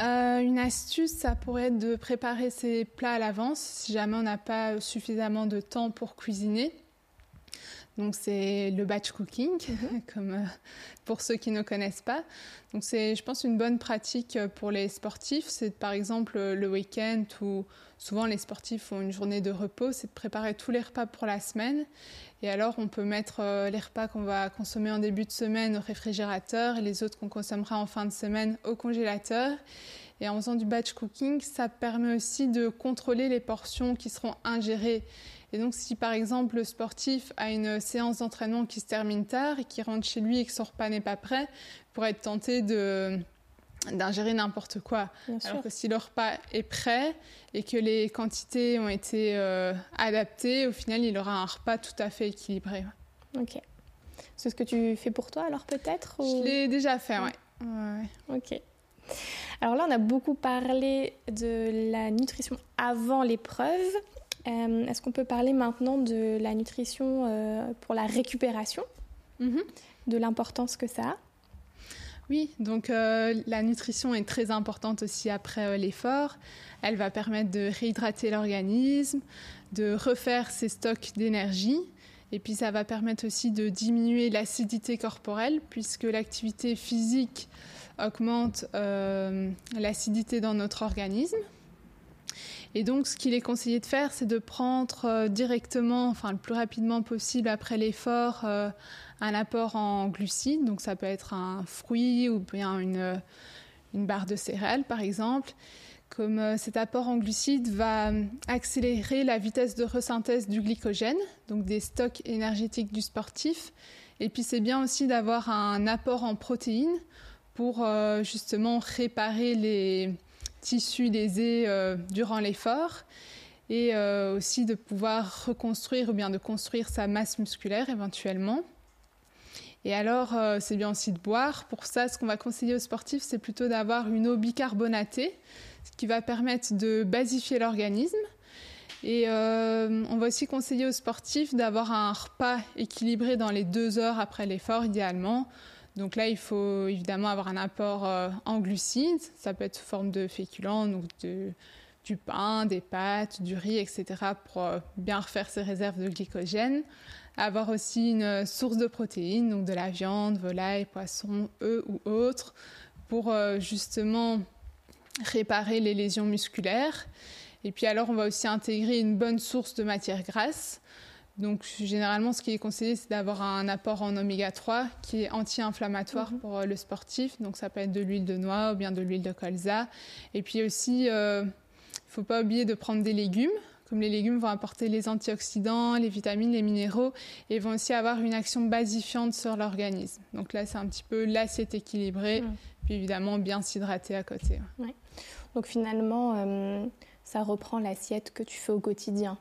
euh, une astuce, ça pourrait être de préparer ses plats à l'avance si jamais on n'a pas suffisamment de temps pour cuisiner. Donc c'est le batch cooking, mhm. comme pour ceux qui ne connaissent pas. Donc c'est, je pense, une bonne pratique pour les sportifs. C'est par exemple le week-end où souvent les sportifs ont une journée de repos, c'est de préparer tous les repas pour la semaine et alors, on peut mettre euh, les repas qu'on va consommer en début de semaine au réfrigérateur et les autres qu'on consommera en fin de semaine au congélateur. Et en faisant du batch cooking, ça permet aussi de contrôler les portions qui seront ingérées. Et donc, si par exemple le sportif a une séance d'entraînement qui se termine tard et qui rentre chez lui et que son repas n'est pas prêt, pour être tenté de d'ingérer n'importe quoi. Alors que si le repas est prêt et que les quantités ont été euh, adaptées, au final, il aura un repas tout à fait équilibré. Ok. C'est ce que tu fais pour toi alors peut-être Je l'ai déjà fait, oui. Ouais. Ok. Alors là, on a beaucoup parlé de la nutrition avant l'épreuve. Euh, est-ce qu'on peut parler maintenant de la nutrition euh, pour la récupération, mm-hmm. de l'importance que ça a? Oui, donc euh, la nutrition est très importante aussi après l'effort. Elle va permettre de réhydrater l'organisme, de refaire ses stocks d'énergie. Et puis ça va permettre aussi de diminuer l'acidité corporelle puisque l'activité physique augmente l'acidité dans notre organisme. Et donc, ce qu'il est conseillé de faire, c'est de prendre euh, directement, enfin le plus rapidement possible après l'effort, euh, un apport en glucides. Donc, ça peut être un fruit ou bien une, euh, une barre de céréales, par exemple. Comme cet apport en glucides va accélérer la vitesse de resynthèse du glycogène, donc des stocks énergétiques du sportif. Et puis, c'est bien aussi d'avoir un apport en protéines pour justement réparer les tissus lésés euh, durant l'effort et euh, aussi de pouvoir reconstruire ou bien de construire sa masse musculaire éventuellement. Et alors, euh, c'est bien aussi de boire. Pour ça, ce qu'on va conseiller aux sportifs, c'est plutôt d'avoir une eau bicarbonatée, ce qui va permettre de basifier l'organisme. Et on va aussi conseiller aux sportifs d'avoir un repas équilibré dans les deux heures après l'effort, idéalement. Donc là, il faut évidemment avoir un apport euh, en glucides. Ça peut être sous forme de féculents, donc du pain, des pâtes, du riz, etc. pour euh, bien refaire ses réserves de glycogène. Avoir aussi une source de protéines, donc de la viande, volaille, poisson, œufs ou autres, pour euh, justement réparer les lésions musculaires. Et puis alors, on va aussi intégrer une bonne source de matière grasse. Donc généralement, ce qui est conseillé, c'est d'avoir un apport en oméga 3 qui est anti-inflammatoire mhm. pour euh, le sportif. Donc ça peut être de l'huile de noix ou bien de l'huile de colza. Et puis aussi, il euh, ne faut pas oublier de prendre des légumes. Comme les légumes vont apporter les antioxydants, les vitamines, les minéraux, et vont aussi avoir une action basifiante sur l'organisme. Donc là, c'est un petit peu l'assiette équilibrée, puis évidemment bien s'hydrater à côté. Donc finalement, euh, ça reprend l'assiette que tu fais au quotidien.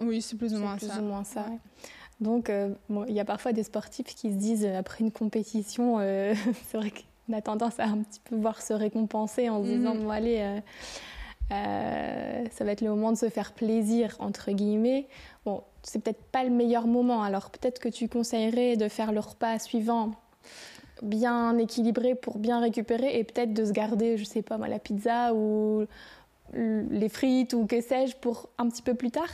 Oui, c'est plus ou moins plus ça. Ou moins ça. Donc, euh, il y a parfois des sportifs qui se disent euh, après une compétition, euh, c'est vrai qu'on a tendance à un petit peu voir se récompenser en se disant mhm. bon allez, ça va être le moment de se faire plaisir entre guillemets. Bon, c'est peut-être pas le meilleur moment. Alors peut-être que tu conseillerais de faire le repas suivant bien équilibré pour bien récupérer et peut-être de se garder, je sais pas moi, la pizza ou les frites ou que sais-je pour un petit peu plus tard?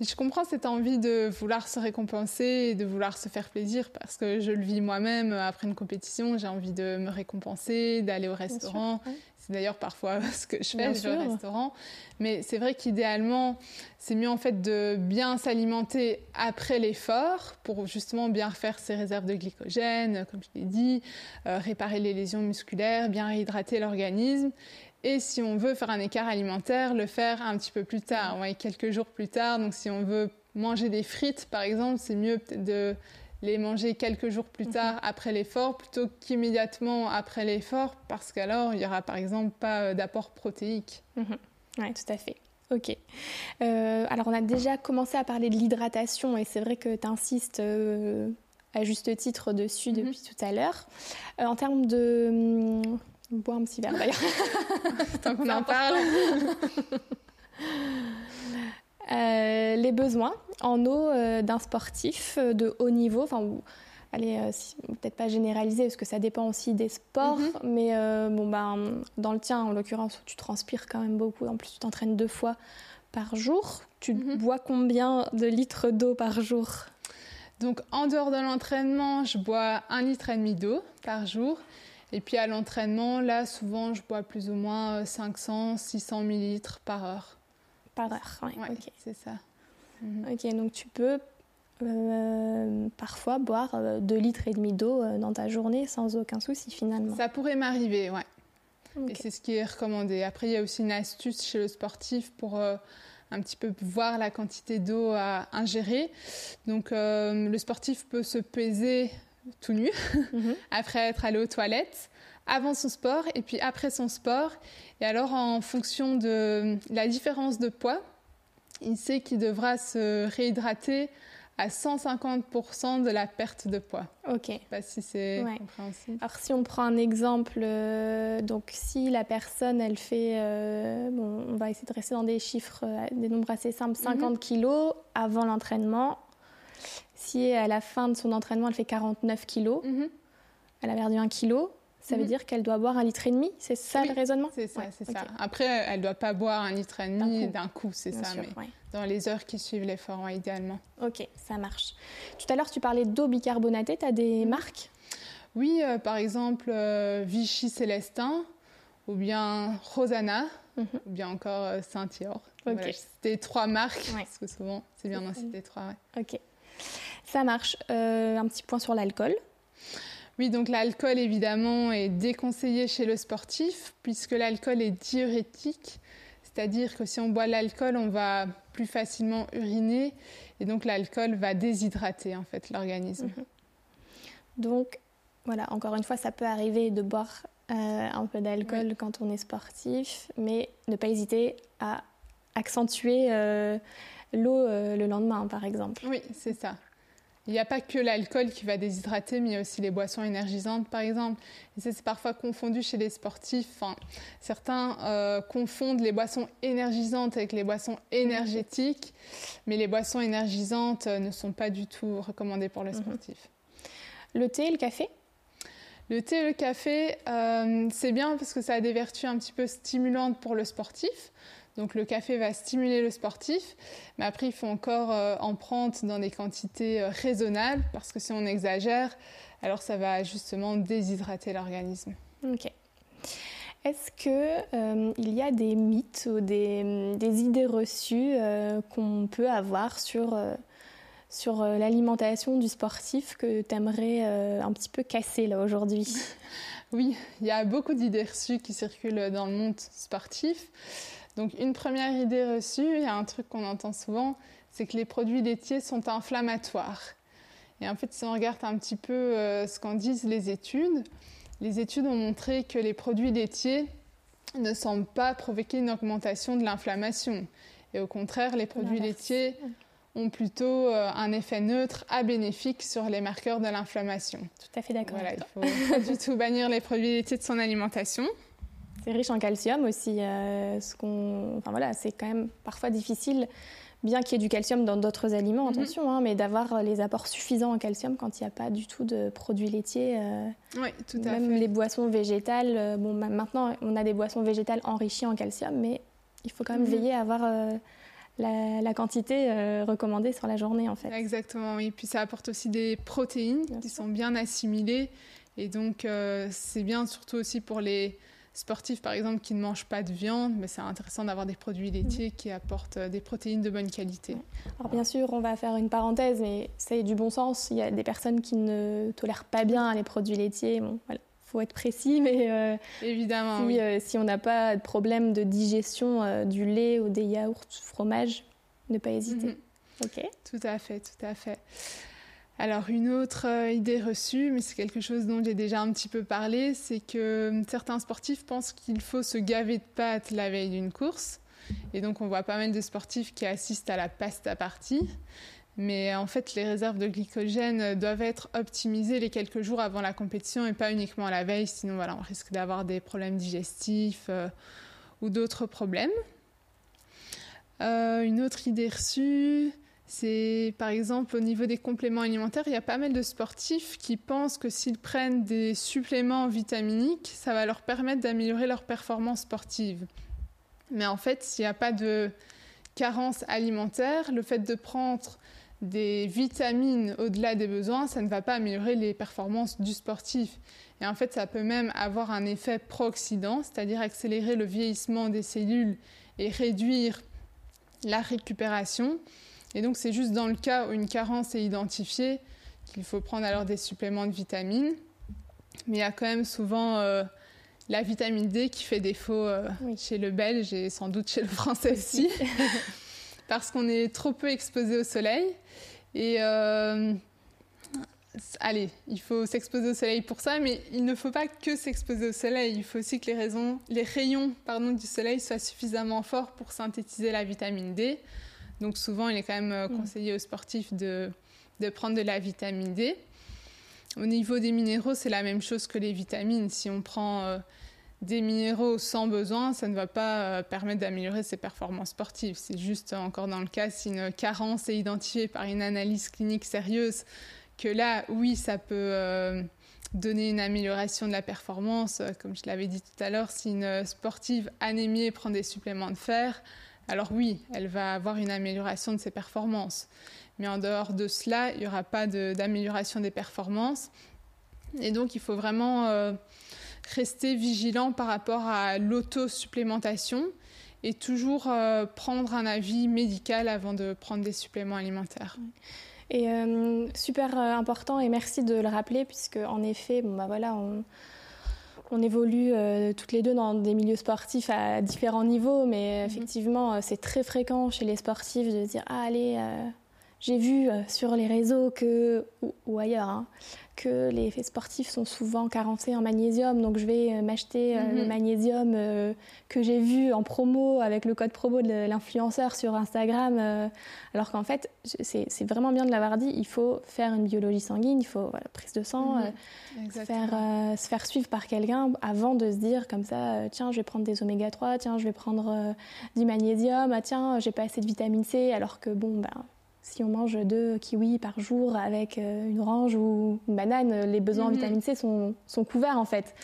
Je comprends cette envie de vouloir se récompenser et de vouloir se faire plaisir parce que je le vis moi-même après une compétition. J'ai envie de me récompenser, d'aller au restaurant. C'est d'ailleurs parfois ce que je fais, je vais au restaurant. Mais c'est vrai qu'idéalement, c'est mieux en fait de bien s'alimenter après l'effort pour justement bien refaire ses réserves de glycogène, comme je l'ai dit, euh, réparer les lésions musculaires, bien réhydrater l'organisme et si on veut faire un écart alimentaire, le faire un petit peu plus tard, quelques jours plus tard. Donc si on veut manger des frites, par exemple, c'est mieux de les manger quelques jours plus tard mhm. après l'effort plutôt qu'immédiatement après l'effort parce qu'alors il n'y aura par exemple pas euh, d'apport protéique. Mhm. Oui, tout à fait. Ok. Euh, alors on a déjà commencé à parler de l'hydratation et c'est vrai que tu insistes euh, à juste titre dessus mhm. depuis tout à l'heure. en termes de hum, bois un petit verre d'ailleurs. Tant qu'on en parle. Euh, les besoins en eau euh, d'un sportif euh, de haut niveau, enfin, allez, peut-être pas généraliser parce que ça dépend aussi des sports, mhm. mais bon, ben, dans le tien, en l'occurrence, tu transpires quand même beaucoup. En plus, tu t'entraînes deux fois par jour. Tu mhm. bois combien de litres d'eau par jour? Donc, en dehors de l'entraînement, je bois un litre et demi d'eau par jour. Et puis à l'entraînement, là, souvent, je bois plus ou moins 500, 600 millilitres par heure. Par heure, oui. Ouais, c'est ça. Mhm. Ok, donc tu peux euh, parfois boire 2 euh, litres et demi d'eau euh, dans ta journée sans aucun souci finalement. Ça pourrait m'arriver, ouais. Et c'est ce qui est recommandé. Après, il y a aussi une astuce chez le sportif pour euh, un petit peu voir la quantité d'eau à ingérer. Donc, euh, le sportif peut se peser tout nu mhm. après être allé aux toilettes avant son sport et puis après son sport. Et alors, en fonction de la différence de poids, il sait qu'il devra se réhydrater à 150% de la perte de poids. Ok. Je sais pas si c'est compréhensible. Alors si on prend un exemple, euh, donc si la personne elle fait, euh, bon, on va essayer de rester dans des chiffres, euh, des nombres assez simples, 50 mhm. kilos avant l'entraînement. Si à la fin de son entraînement elle fait 49 kilos, mhm. elle a perdu un kilo, ça veut mhm. dire qu'elle doit boire un litre et demi C'est ça le raisonnement C'est ça, c'est ça. Après, elle ne doit pas boire un litre et demi d'un coup, c'est ça. mais dans les heures qui suivent l'effort, idéalement. Ok, ça marche. Tout à l'heure, tu parlais d'eau bicarbonatée. Tu as des mhm. marques? Oui, euh, par exemple, euh, Vichy Célestin, ou bien Rosanna, ou bien encore euh, Saint-Yor. Okay. C'était trois marques, parce que souvent, c'est bien d'en citer trois. Ok, ça marche. un petit point sur l'alcool. Oui, donc l'alcool évidemment est déconseillé chez le sportif puisque l'alcool est diurétique, c'est-à-dire que si on boit l'alcool, on va plus facilement uriner et donc l'alcool va déshydrater en fait l'organisme. Mhm. Donc voilà, encore une fois, ça peut arriver de boire euh, un peu d'alcool quand on est sportif, mais ne pas hésiter à accentuer euh, l'eau euh, le lendemain, par exemple. Oui, c'est ça. Il n'y a pas que l'alcool qui va déshydrater, mais il y a aussi les boissons énergisantes, par exemple. Et ça, c'est parfois confondu chez les sportifs. Enfin, certains euh, confondent les boissons énergisantes avec les boissons énergétiques, mais les boissons énergisantes euh, ne sont pas du tout recommandées pour le mhm. sportif. Le thé et le café? Le thé et le café, euh, c'est bien parce que ça a des vertus un petit peu stimulantes pour le sportif. Donc le café va stimuler le sportif, mais après il faut encore euh, en prendre dans des quantités euh, raisonnables parce que si on exagère, alors ça va justement déshydrater l'organisme. Ok. Est-ce qu'il euh, y a des mythes ou des, idées reçues qu'on peut avoir sur, sur l'alimentation du sportif que tu aimerais un petit peu casser là aujourd'hui? Oui, il y a beaucoup d'idées reçues qui circulent dans le monde sportif. Donc une première idée reçue, il y a un truc qu'on entend souvent, c'est que les produits laitiers sont inflammatoires. Et en fait, si on regarde un petit peu euh, ce qu'en disent les études, les études ont montré que les produits laitiers ne semblent pas provoquer une augmentation de l'inflammation. Et au contraire, les produits laitiers ont plutôt euh, un effet neutre à bénéfique sur les marqueurs de l'inflammation. Tout à fait d'accord. Voilà, il faut pas du tout bannir les produits laitiers de son alimentation. C'est riche en calcium aussi. Euh, ce qu'on, enfin voilà, c'est quand même parfois difficile, bien qu'il y ait du calcium dans d'autres aliments, mhm. attention, hein, mais d'avoir les apports suffisants en calcium quand il n'y a pas du tout de produits laitiers. Euh, oui, tout à même les boissons végétales. Euh, bon, maintenant, on a des boissons végétales enrichies en calcium, mais il faut quand même mhm. veiller à avoir la, quantité recommandée sur la journée, en fait. Exactement, oui. Puis ça apporte aussi des protéines qui sont bien assimilées. Et donc, c'est bien surtout aussi pour les sportifs, par exemple, qui ne mangent pas de viande, mais c'est intéressant d'avoir des produits laitiers qui apportent euh, des protéines de bonne qualité. Alors bien sûr, on va faire une parenthèse, mais c'est du bon sens. Il y a des personnes qui ne tolèrent pas bien les produits laitiers. Bon, voilà faut être précis, mais euh, évidemment, si, oui. Euh, si on n'a pas de problème de digestion du lait ou des yaourts, du fromage, ne pas hésiter. Mhm. Ok. Tout à fait, tout à fait. Alors une autre euh, idée reçue, mais c'est quelque chose dont j'ai déjà un petit peu parlé, c'est que hum, certains sportifs pensent qu'il faut se gaver de pâtes la veille d'une course. Et donc on voit pas mal de sportifs qui assistent à la pasta partie. Mais en fait, les réserves de glycogène doivent être optimisées les quelques jours avant la compétition et pas uniquement la veille, sinon voilà, on risque d'avoir des problèmes digestifs euh, ou d'autres problèmes. Euh, une autre idée reçue, c'est par exemple au niveau des compléments alimentaires, il y a pas mal de sportifs qui pensent que s'ils prennent des suppléments vitaminiques, ça va leur permettre d'améliorer leur performance sportive. Mais en fait, s'il n'y a pas de carence alimentaire, le fait de prendre des vitamines au-delà des besoins, ça ne va pas améliorer les performances du sportif. Et en fait, ça peut même avoir un effet pro-oxydant, c'est-à-dire accélérer le vieillissement des cellules et réduire la récupération. Et donc c'est juste dans le cas où une carence est identifiée qu'il faut prendre alors des suppléments de vitamines. Mais il y a quand même souvent euh, la vitamine D qui fait défaut euh, chez le belge et sans doute chez le français aussi, parce qu'on est trop peu exposé au soleil. Et euh, allez, il faut s'exposer au soleil pour ça, mais il ne faut pas que s'exposer au soleil. Il faut aussi que les, les rayons pardon, du soleil soient suffisamment forts pour synthétiser la vitamine D. Donc souvent, il est quand même euh, mm. conseillé aux sportifs de, de prendre de la vitamine D. Au niveau des minéraux, c'est la même chose que les vitamines. Si on prend euh, des minéraux sans besoin, ça ne va pas euh, permettre d'améliorer ses performances sportives. C'est juste encore dans le cas si une carence est identifiée par une analyse clinique sérieuse que là, oui, ça peut donner une amélioration de la performance. Comme je l'avais dit tout à l'heure, si une sportive anémiée prend des suppléments de fer, alors oui, elle va avoir une amélioration de ses performances. Mais en dehors de cela, il n'y aura pas d'amélioration des performances. Et donc, il faut vraiment euh, rester vigilant par rapport à l'auto-supplémentation et toujours euh, prendre un avis médical avant de prendre des suppléments alimentaires. Et euh, super important, et merci de le rappeler, puisque en effet, bah voilà, évolue toutes les deux dans des milieux sportifs à différents niveaux, mais mhm. effectivement, c'est très fréquent chez les sportifs de dire ah, allez, j'ai vu euh, sur les réseaux que, ou, ailleurs hein, que les faits sportifs sont souvent carencés en magnésium, donc je vais euh, m'acheter euh, le mhm. magnésium que j'ai vu en promo avec le code promo de l'influenceur sur Instagram, alors qu'en fait c'est vraiment bien de l'avoir dit, il faut faire une biologie sanguine, il faut voilà, prise de sang, mhm. faire, se faire suivre par quelqu'un avant de se dire comme ça, tiens je vais prendre des oméga 3, tiens je vais prendre du magnésium, ah tiens j'ai pas assez de vitamine C, alors que bon ben si on mange deux kiwis par jour avec euh, une orange ou une banane, les besoins en mhm. vitamine C sont, sont, couverts en fait.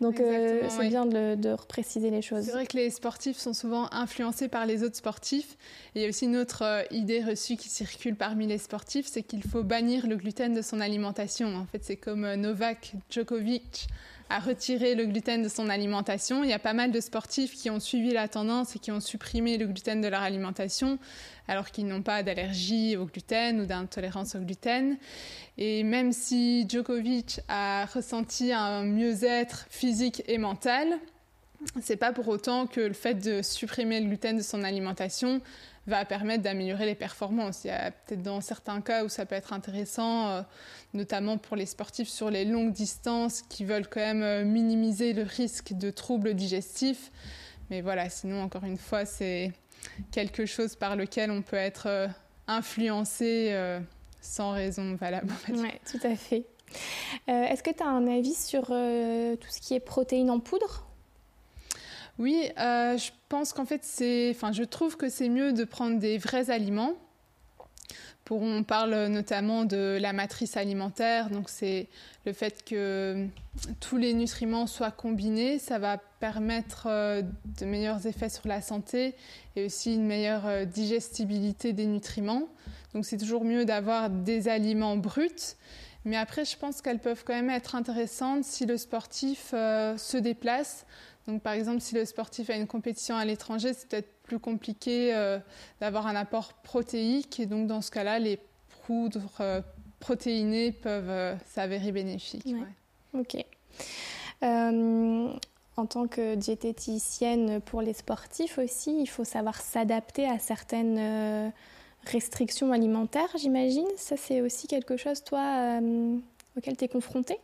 Donc euh, c'est bien de, de repréciser les choses. C'est vrai que les sportifs sont souvent influencés par les autres sportifs. il y a aussi une autre euh, idée reçue qui circule parmi les sportifs, c'est qu'il faut bannir le gluten de son alimentation. En fait, c'est comme Novak Djokovic a retiré le gluten de son alimentation. Il y a pas mal de sportifs qui ont suivi la tendance et qui ont supprimé le gluten de leur alimentation alors qu'ils n'ont pas d'allergie au gluten ou d'intolérance au gluten. Et même si Djokovic a ressenti un mieux-être physique et mental, c'est pas pour autant que le fait de supprimer le gluten de son alimentation va permettre d'améliorer les performances. Il y a peut-être dans certains cas où ça peut être intéressant, euh, notamment pour les sportifs sur les longues distances qui veulent quand même euh, minimiser le risque de troubles digestifs. Mais voilà, sinon, encore une fois, c'est quelque chose par lequel on peut être euh, influencé euh, sans raison valable. Oui, tout à fait. Euh, est-ce que tu as un avis sur tout ce qui est protéines en poudre? Oui, je pense qu'en fait, c'est, enfin, je trouve que c'est mieux de prendre des vrais aliments on parle notamment de la matrice alimentaire, donc c'est le fait que tous les nutriments soient combinés, ça va permettre euh, de meilleurs effets sur la santé et aussi une meilleure euh, digestibilité des nutriments. Donc c'est toujours mieux d'avoir des aliments bruts, mais après je pense qu'elles peuvent quand même être intéressantes si le sportif euh, se déplace. Donc par exemple si le sportif a une compétition à l'étranger, c'est peut-être plus compliqué euh, d'avoir un apport protéique. Et donc, dans ce cas-là, les poudres euh, protéinées peuvent euh, s'avérer bénéfiques. Ok. en tant que diététicienne pour les sportifs aussi, il faut savoir s'adapter à certaines restrictions alimentaires, j'imagine. Ça, c'est aussi quelque chose, toi, auquel tu es confrontée?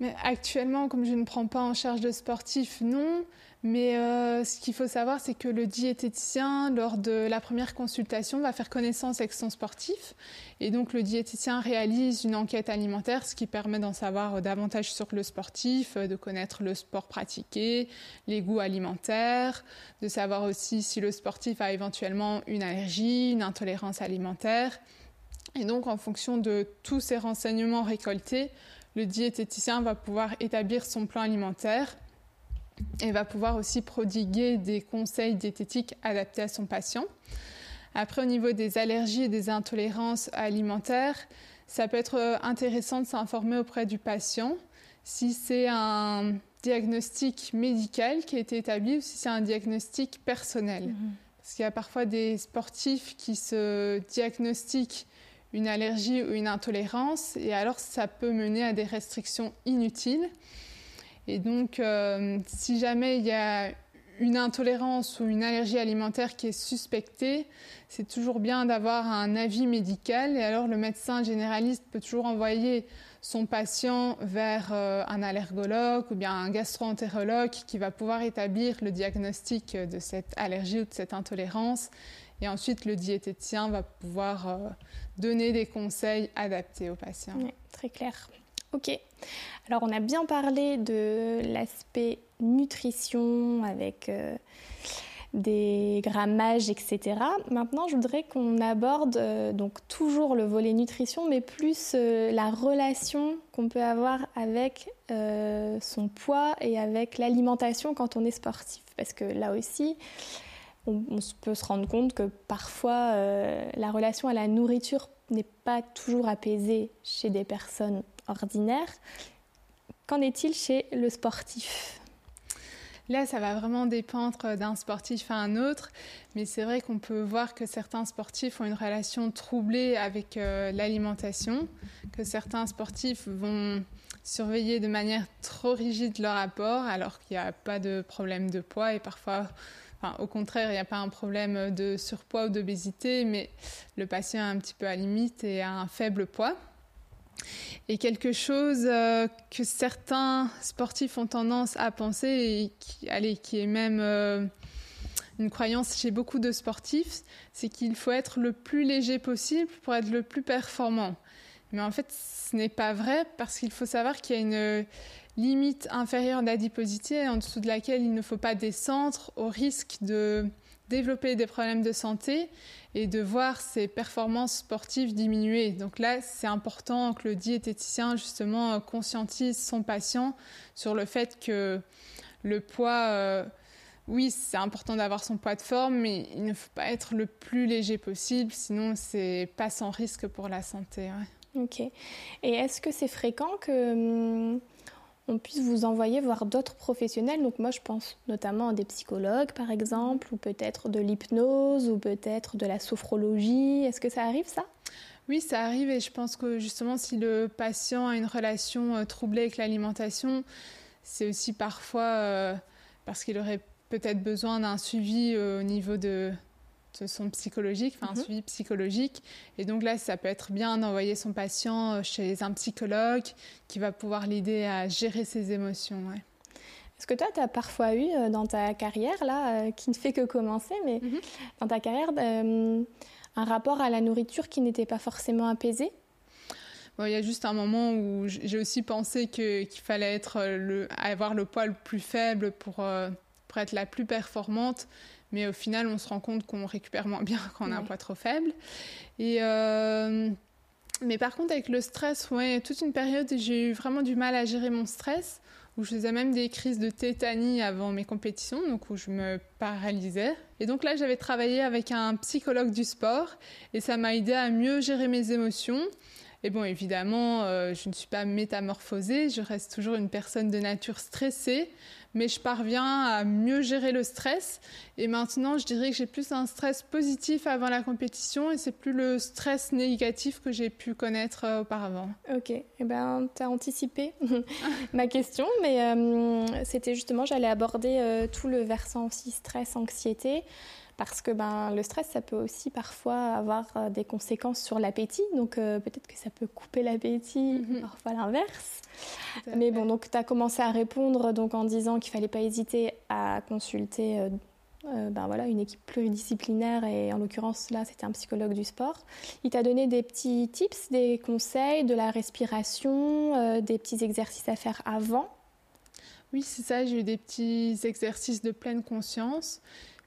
Mais actuellement, comme je ne prends pas en charge de sportifs, non. Mais euh, ce qu'il faut savoir, c'est que le diététicien, lors de la première consultation, va faire connaissance avec son sportif. Et donc, le diététicien réalise une enquête alimentaire, ce qui permet d'en savoir davantage sur le sportif, de connaître le sport pratiqué, les goûts alimentaires, de savoir aussi si le sportif a éventuellement une allergie, une intolérance alimentaire. Et donc, en fonction de tous ces renseignements récoltés, le diététicien va pouvoir établir son plan alimentaire et va pouvoir aussi prodiguer des conseils diététiques adaptés à son patient. Après, au niveau des allergies et des intolérances alimentaires, ça peut être intéressant de s'informer auprès du patient si c'est un diagnostic médical qui a été établi ou si c'est un diagnostic personnel. Mhm. Parce qu'il y a parfois des sportifs qui se diagnostiquent une allergie ou une intolérance et alors ça peut mener à des restrictions inutiles. Et donc, si jamais il y a une intolérance ou une allergie alimentaire qui est suspectée, c'est toujours bien d'avoir un avis médical. Et alors, le médecin généraliste peut toujours envoyer son patient vers euh, un allergologue ou bien un gastroentérologue qui va pouvoir établir le diagnostic de cette allergie ou de cette intolérance. Et ensuite, le diététicien va pouvoir euh, donner des conseils adaptés aux patients. très clair. Ok. Alors, on a bien parlé de l'aspect nutrition avec euh, des grammages, etc. Maintenant, je voudrais qu'on aborde euh, donc toujours le volet nutrition, mais plus la relation qu'on peut avoir avec son poids et avec l'alimentation quand on est sportif. Parce que là aussi, on, peut se rendre compte que parfois la relation à la nourriture n'est pas toujours apaisée chez des personnes ordinaires. Qu'en est-il chez le sportif? Là, ça va vraiment dépendre d'un sportif à un autre, mais c'est vrai qu'on peut voir que certains sportifs ont une relation troublée avec euh, l'alimentation, que certains sportifs vont surveiller de manière trop rigide leur apport, alors qu'il n'y a pas de problème de poids et parfois, au contraire, il n'y a pas un problème de surpoids ou d'obésité, mais le patient est un petit peu à limite et a un faible poids. Et quelque chose euh, que certains sportifs ont tendance à penser et qui, est même euh, une croyance chez beaucoup de sportifs, c'est qu'il faut être le plus léger possible pour être le plus performant. Mais en fait, ce n'est pas vrai parce qu'il faut savoir qu'il y a une limite inférieure d'adiposité en dessous de laquelle il ne faut pas descendre au risque de développer des problèmes de santé et de voir ses performances sportives diminuer. Donc là, c'est important que le diététicien justement conscientise son patient sur le fait que le poids, euh, oui, c'est important d'avoir son poids de forme, mais il ne faut pas être le plus léger possible, sinon c'est pas sans risque pour la santé. Ok. Et est-ce que c'est fréquent que hum, on puisse vous envoyer voir d'autres professionnels. Donc moi, je pense notamment à des psychologues, par exemple, ou peut-être de l'hypnose, ou peut-être de la sophrologie. Est-ce que ça arrive, ça? Oui, ça arrive et je pense que justement si le patient a une relation euh, troublée avec l'alimentation, c'est aussi parfois euh, parce qu'il aurait peut-être besoin d'un suivi euh, au niveau de, de son psychologique, enfin un mhm. suivi psychologique. Et donc là, ça peut être bien d'envoyer son patient euh, chez un psychologue qui va pouvoir l'aider à gérer ses émotions. Est-ce que toi, tu as parfois eu euh, dans ta carrière, là, euh, qui ne fait que commencer, mais mhm. dans ta carrière, un rapport à la nourriture qui n'était pas forcément apaisé? Il y a juste un moment où j'ai aussi pensé qu'il fallait être le, avoir le poids le plus faible pour, pour être la plus performante. Mais au final, on se rend compte qu'on récupère moins bien quand on a un poids trop faible. Et euh, mais par contre, avec le stress, ouais, toute une période, j'ai eu vraiment du mal à gérer mon stress, où je faisais même des crises de tétanie avant mes compétitions, donc où je me paralysais. Et donc là, j'avais travaillé avec un psychologue du sport, et ça m'a aidé à mieux gérer mes émotions. Et bon, évidemment, euh, je ne suis pas métamorphosée, je reste toujours une personne de nature stressée, mais je parviens à mieux gérer le stress. Et maintenant, je dirais que j'ai plus un stress positif avant la compétition et c'est plus le stress négatif que j'ai pu connaître euh, auparavant. Ok, eh ben, tu as anticipé ma question, mais euh, c'était justement, j'allais aborder euh, tout le versant aussi stress, anxiété parce que ben, le stress, ça peut aussi parfois avoir des conséquences sur l'appétit. Donc peut-être que ça peut couper l'appétit, mhm. parfois l'inverse. Mais bon, donc tu as commencé à répondre donc, en disant qu'il fallait pas hésiter à consulter euh, euh, ben voilà, une équipe pluridisciplinaire et en l'occurrence là c'était un psychologue du sport. Il t'a donné des petits tips, des conseils, de la respiration, euh, des petits exercices à faire avant? Oui, c'est ça, j'ai eu des petits exercices de pleine conscience.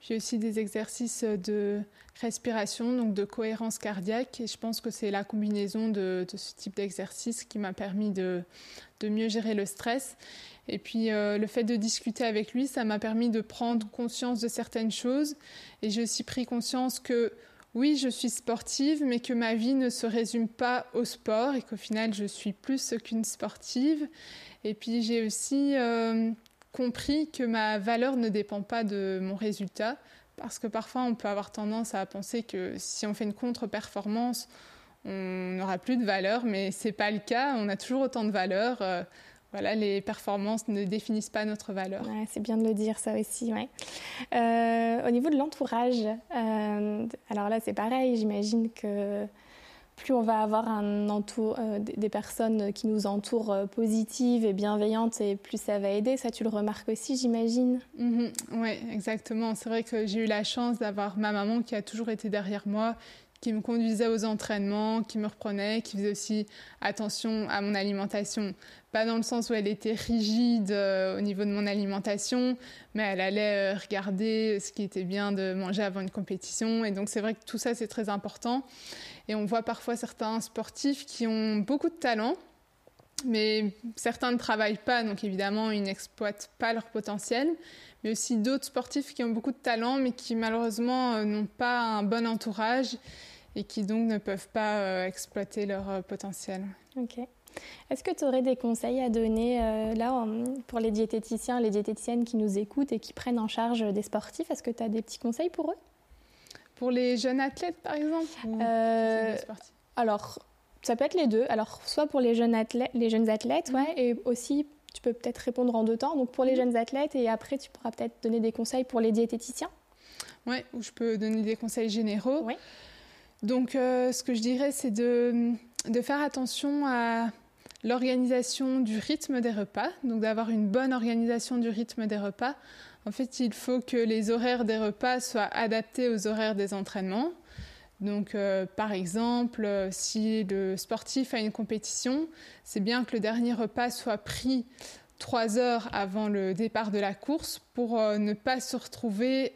J'ai aussi des exercices de respiration, donc de cohérence cardiaque. Et je pense que c'est la combinaison de, ce type d'exercice qui m'a permis de, mieux gérer le stress. Et puis euh, le fait de discuter avec lui, ça m'a permis de prendre conscience de certaines choses. Et j'ai aussi pris conscience que oui, je suis sportive, mais que ma vie ne se résume pas au sport et qu'au final, je suis plus qu'une sportive. Et puis j'ai aussi euh, compris que ma valeur ne dépend pas de mon résultat, parce que parfois on peut avoir tendance à penser que si on fait une contre-performance, on n'aura plus de valeur, mais c'est pas le cas. On a toujours autant de valeur. Euh, voilà, les performances ne définissent pas notre valeur. c'est bien de le dire, ça aussi. Euh, au niveau de l'entourage, euh, alors là, c'est pareil. J'imagine que plus on va avoir un entour, euh, des personnes qui nous entourent positives et bienveillantes, et plus ça va aider. Ça, tu le remarques aussi, j'imagine. Mm-hmm. oui, exactement. C'est vrai que j'ai eu la chance d'avoir ma maman qui a toujours été derrière moi, qui me conduisait aux entraînements, qui me reprenait, qui faisait aussi attention à mon alimentation. Pas dans le sens où elle était rigide euh, au niveau de mon alimentation, mais elle allait euh, regarder ce qui était bien de manger avant une compétition. Et donc c'est vrai que tout ça c'est très important. Et on voit parfois certains sportifs qui ont beaucoup de talent, mais certains ne travaillent pas, donc évidemment ils n'exploitent pas leur potentiel mais aussi d'autres sportifs qui ont beaucoup de talent, mais qui malheureusement euh, n'ont pas un bon entourage et qui donc ne peuvent pas exploiter leur potentiel. Ok. Est-ce que tu aurais des conseils à donner euh, là pour les diététiciens, les diététiciennes qui nous écoutent et qui prennent en charge des sportifs Est-ce que tu as des petits conseils pour eux? Pour les jeunes athlètes par exemple Alors, ça peut être les deux. Alors, soit pour les jeunes athlètes, les jeunes athlètes ouais, mhm. et aussi tu peux peut-être répondre en deux temps. Donc pour les mhm. jeunes athlètes et après tu pourras peut-être donner des conseils pour les diététiciens. Oui, ou je peux donner des conseils généraux. Oui. Donc, euh, ce que je dirais, c'est de, faire attention à l'organisation du rythme des repas, donc d'avoir une bonne organisation du rythme des repas. En fait, il faut que les horaires des repas soient adaptés aux horaires des entraînements. Donc, euh, par exemple, si le sportif a une compétition, c'est bien que le dernier repas soit pris trois heures avant le départ de la course pour euh, ne pas se retrouver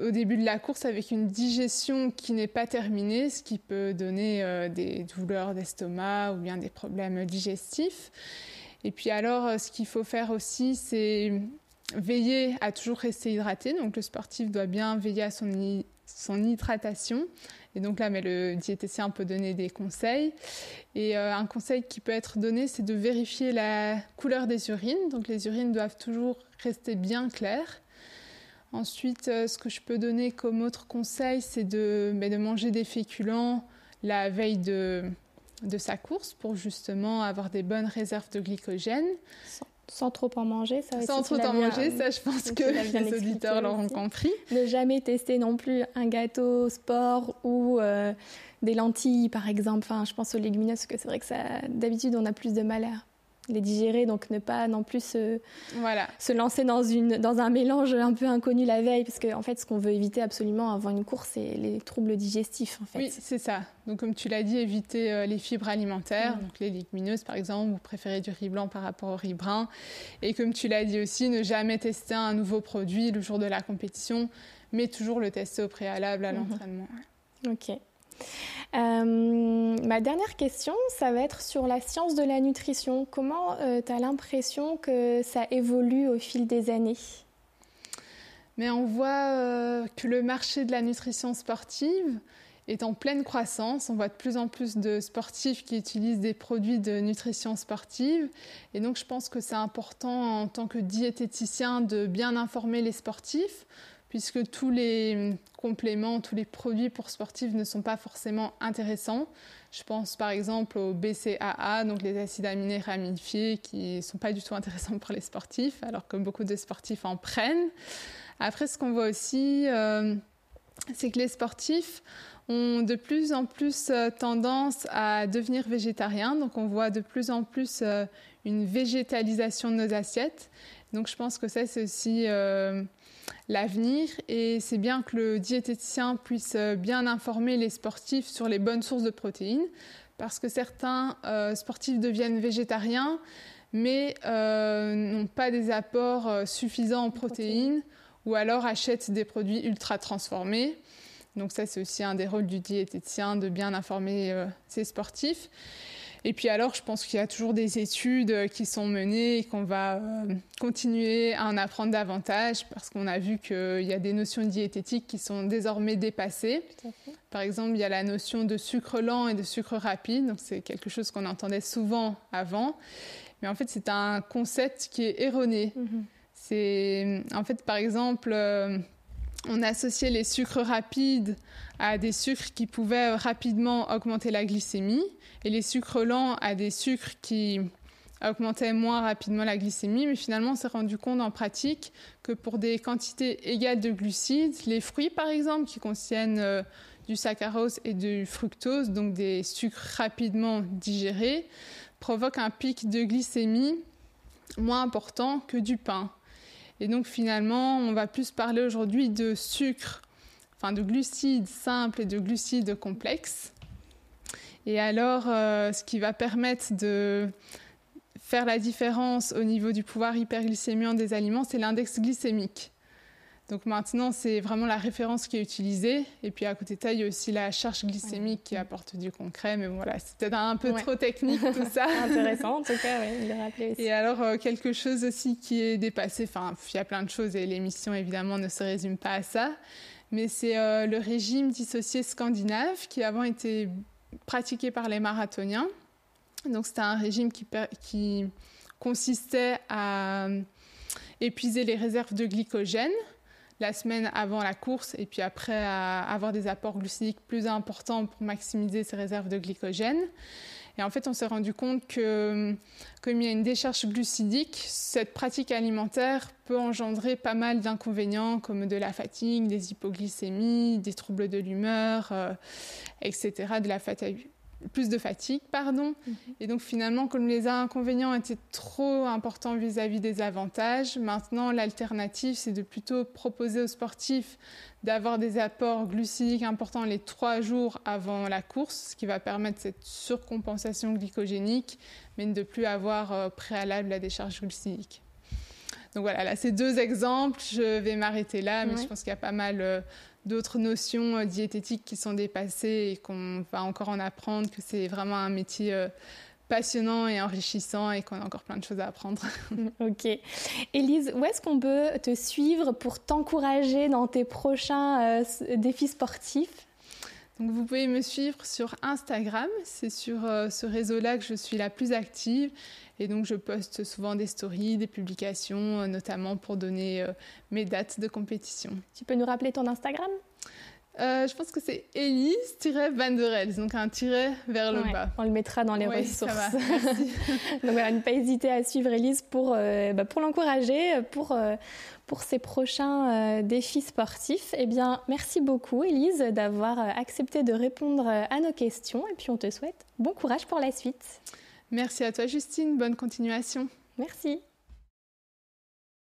au début de la course avec une digestion qui n'est pas terminée, ce qui peut donner euh, des douleurs d'estomac ou bien des problèmes digestifs. Et puis alors, euh, ce qu'il faut faire aussi, c'est veiller à toujours rester hydraté. Donc le sportif doit bien veiller à son, hydratation. Et donc là, mais le diététicien peut donner des conseils. Et euh, un conseil qui peut être donné, c'est de vérifier la couleur des urines. Donc les urines doivent toujours rester bien claires. Ensuite, euh, ce que je peux donner comme autre conseil, c'est de, de manger des féculents la veille de, de, sa course pour justement avoir des bonnes réserves de glycogène. Sans, trop en manger, ça Sans trop en manger, ça je pense que les auditeurs l'auront compris. Ne jamais tester non plus un gâteau sport ou euh, des lentilles par exemple. Enfin, je pense aux légumineuses parce que c'est vrai que ça, d'habitude on a plus de mal à les digérer, donc ne pas non plus se, voilà. se lancer dans, une, dans un mélange un peu inconnu la veille, parce qu'en en fait, ce qu'on veut éviter absolument avant une course, c'est les troubles digestifs. En fait. Oui, c'est ça. Donc, comme tu l'as dit, éviter euh, les fibres alimentaires, donc les légumineuses par exemple, vous préférez du riz blanc par rapport au riz brun. Et comme tu l'as dit aussi, ne jamais tester un nouveau produit le jour de la compétition, mais toujours le tester au préalable à mhm. l'entraînement. Ok. Euh, ma dernière question, ça va être sur la science de la nutrition. Comment euh, tu as l'impression que ça évolue au fil des années? Mais on voit euh, que le marché de la nutrition sportive est en pleine croissance. On voit de plus en plus de sportifs qui utilisent des produits de nutrition sportive. Et donc je pense que c'est important en tant que diététicien de bien informer les sportifs puisque tous les compléments, tous les produits pour sportifs ne sont pas forcément intéressants. Je pense par exemple au BCAA, donc les acides aminés ramifiés, qui ne sont pas du tout intéressants pour les sportifs, alors que beaucoup de sportifs en prennent. Après, ce qu'on voit aussi, euh, c'est que les sportifs ont de plus en plus euh, tendance à devenir végétariens. Donc on voit de plus en plus euh, une végétalisation de nos assiettes. Donc je pense que ça, c'est aussi l'avenir et c'est bien que le diététicien puisse euh, bien informer les sportifs sur les bonnes sources de protéines parce que certains euh, sportifs deviennent végétariens mais euh, n'ont pas des apports suffisants en protéines ou alors achètent des produits ultra transformés. Donc ça c'est aussi un des rôles du diététicien de bien informer ses sportifs. Et puis alors, je pense qu'il y a toujours des études qui sont menées et qu'on va euh, continuer à en apprendre davantage parce qu'on a vu qu'il y a des notions diététiques qui sont désormais dépassées. Par exemple, il y a la notion de sucre lent et de sucre rapide. Donc c'est quelque chose qu'on entendait souvent avant. Mais en fait, c'est un concept qui est erroné. Mm-hmm. C'est en fait, par exemple, euh, on associait les sucres rapides à des sucres qui pouvaient rapidement augmenter la glycémie et les sucres lents à des sucres qui augmentait moins rapidement la glycémie, mais finalement on s'est rendu compte en pratique que pour des quantités égales de glucides, les fruits par exemple, qui contiennent euh, du saccharose et du fructose, donc des sucres rapidement digérés, provoquent un pic de glycémie moins important que du pain. Et donc finalement, on va plus parler aujourd'hui de sucre, enfin de glucides simples et de glucides complexes. Et alors, euh, ce qui va permettre de faire la différence au niveau du pouvoir hyperglycémiant des aliments, c'est l'index glycémique. Donc maintenant, c'est vraiment la référence qui est utilisée. Et puis à côté de ça, il y a aussi la charge glycémique qui apporte du concret. Mais voilà, c'est peut-être un peu trop technique tout ça. Intéressant en tout cas, oui, de rappeler aussi. Et alors, euh, quelque chose aussi qui est dépassé, enfin, il y a plein de choses et l'émission évidemment ne se résume pas à ça. Mais c'est euh, le régime dissocié scandinave qui avant était pratiqué par les marathoniens. Donc c'était un régime qui, qui consistait à épuiser les réserves de glycogène la semaine avant la course et puis après à avoir des apports glucidiques plus importants pour maximiser ces réserves de glycogène. Et en fait, on s'est rendu compte que comme il y a une décharge glucidique, cette pratique alimentaire peut engendrer pas mal d'inconvénients comme de la fatigue, des hypoglycémies, des troubles de l'humeur, euh, etc., de la fatigue plus de fatigue, pardon. Mhm. Et donc finalement, comme les inconvénients étaient trop importants vis-à-vis des avantages, maintenant l'alternative, c'est de plutôt proposer aux sportifs d'avoir des apports glucidiques importants les trois jours avant la course, ce qui va permettre cette surcompensation glycogénique, mais de ne plus avoir euh, préalable la décharge glucidique. Donc voilà, là, c'est deux exemples. Je vais m'arrêter là, mais je pense qu'il y a pas mal euh, d'autres notions euh, diététiques qui sont dépassées et qu'on va encore en apprendre, que c'est vraiment un métier euh, passionnant et enrichissant et qu'on a encore plein de choses à apprendre. ok. Élise, où est-ce qu'on peut te suivre pour t'encourager dans tes prochains euh, défis sportifs? Donc vous pouvez me suivre sur Instagram, c'est sur ce réseau-là que je suis la plus active. Et donc je poste souvent des stories, des publications, euh, notamment pour donner euh, mes dates de compétition. Tu peux nous rappeler ton Instagram? Euh, je pense que c'est Elise-Van donc un tiret vers le bas. On le mettra dans les ressources. Ça va, donc voilà, ne pas hésiter à suivre Elise pour, bah, pour l'encourager, pour, pour ses prochains défis sportifs. Eh bien, merci beaucoup Elise d'avoir accepté de répondre à nos questions et puis on te souhaite bon courage pour la suite. Merci à toi Justine, bonne continuation. Merci.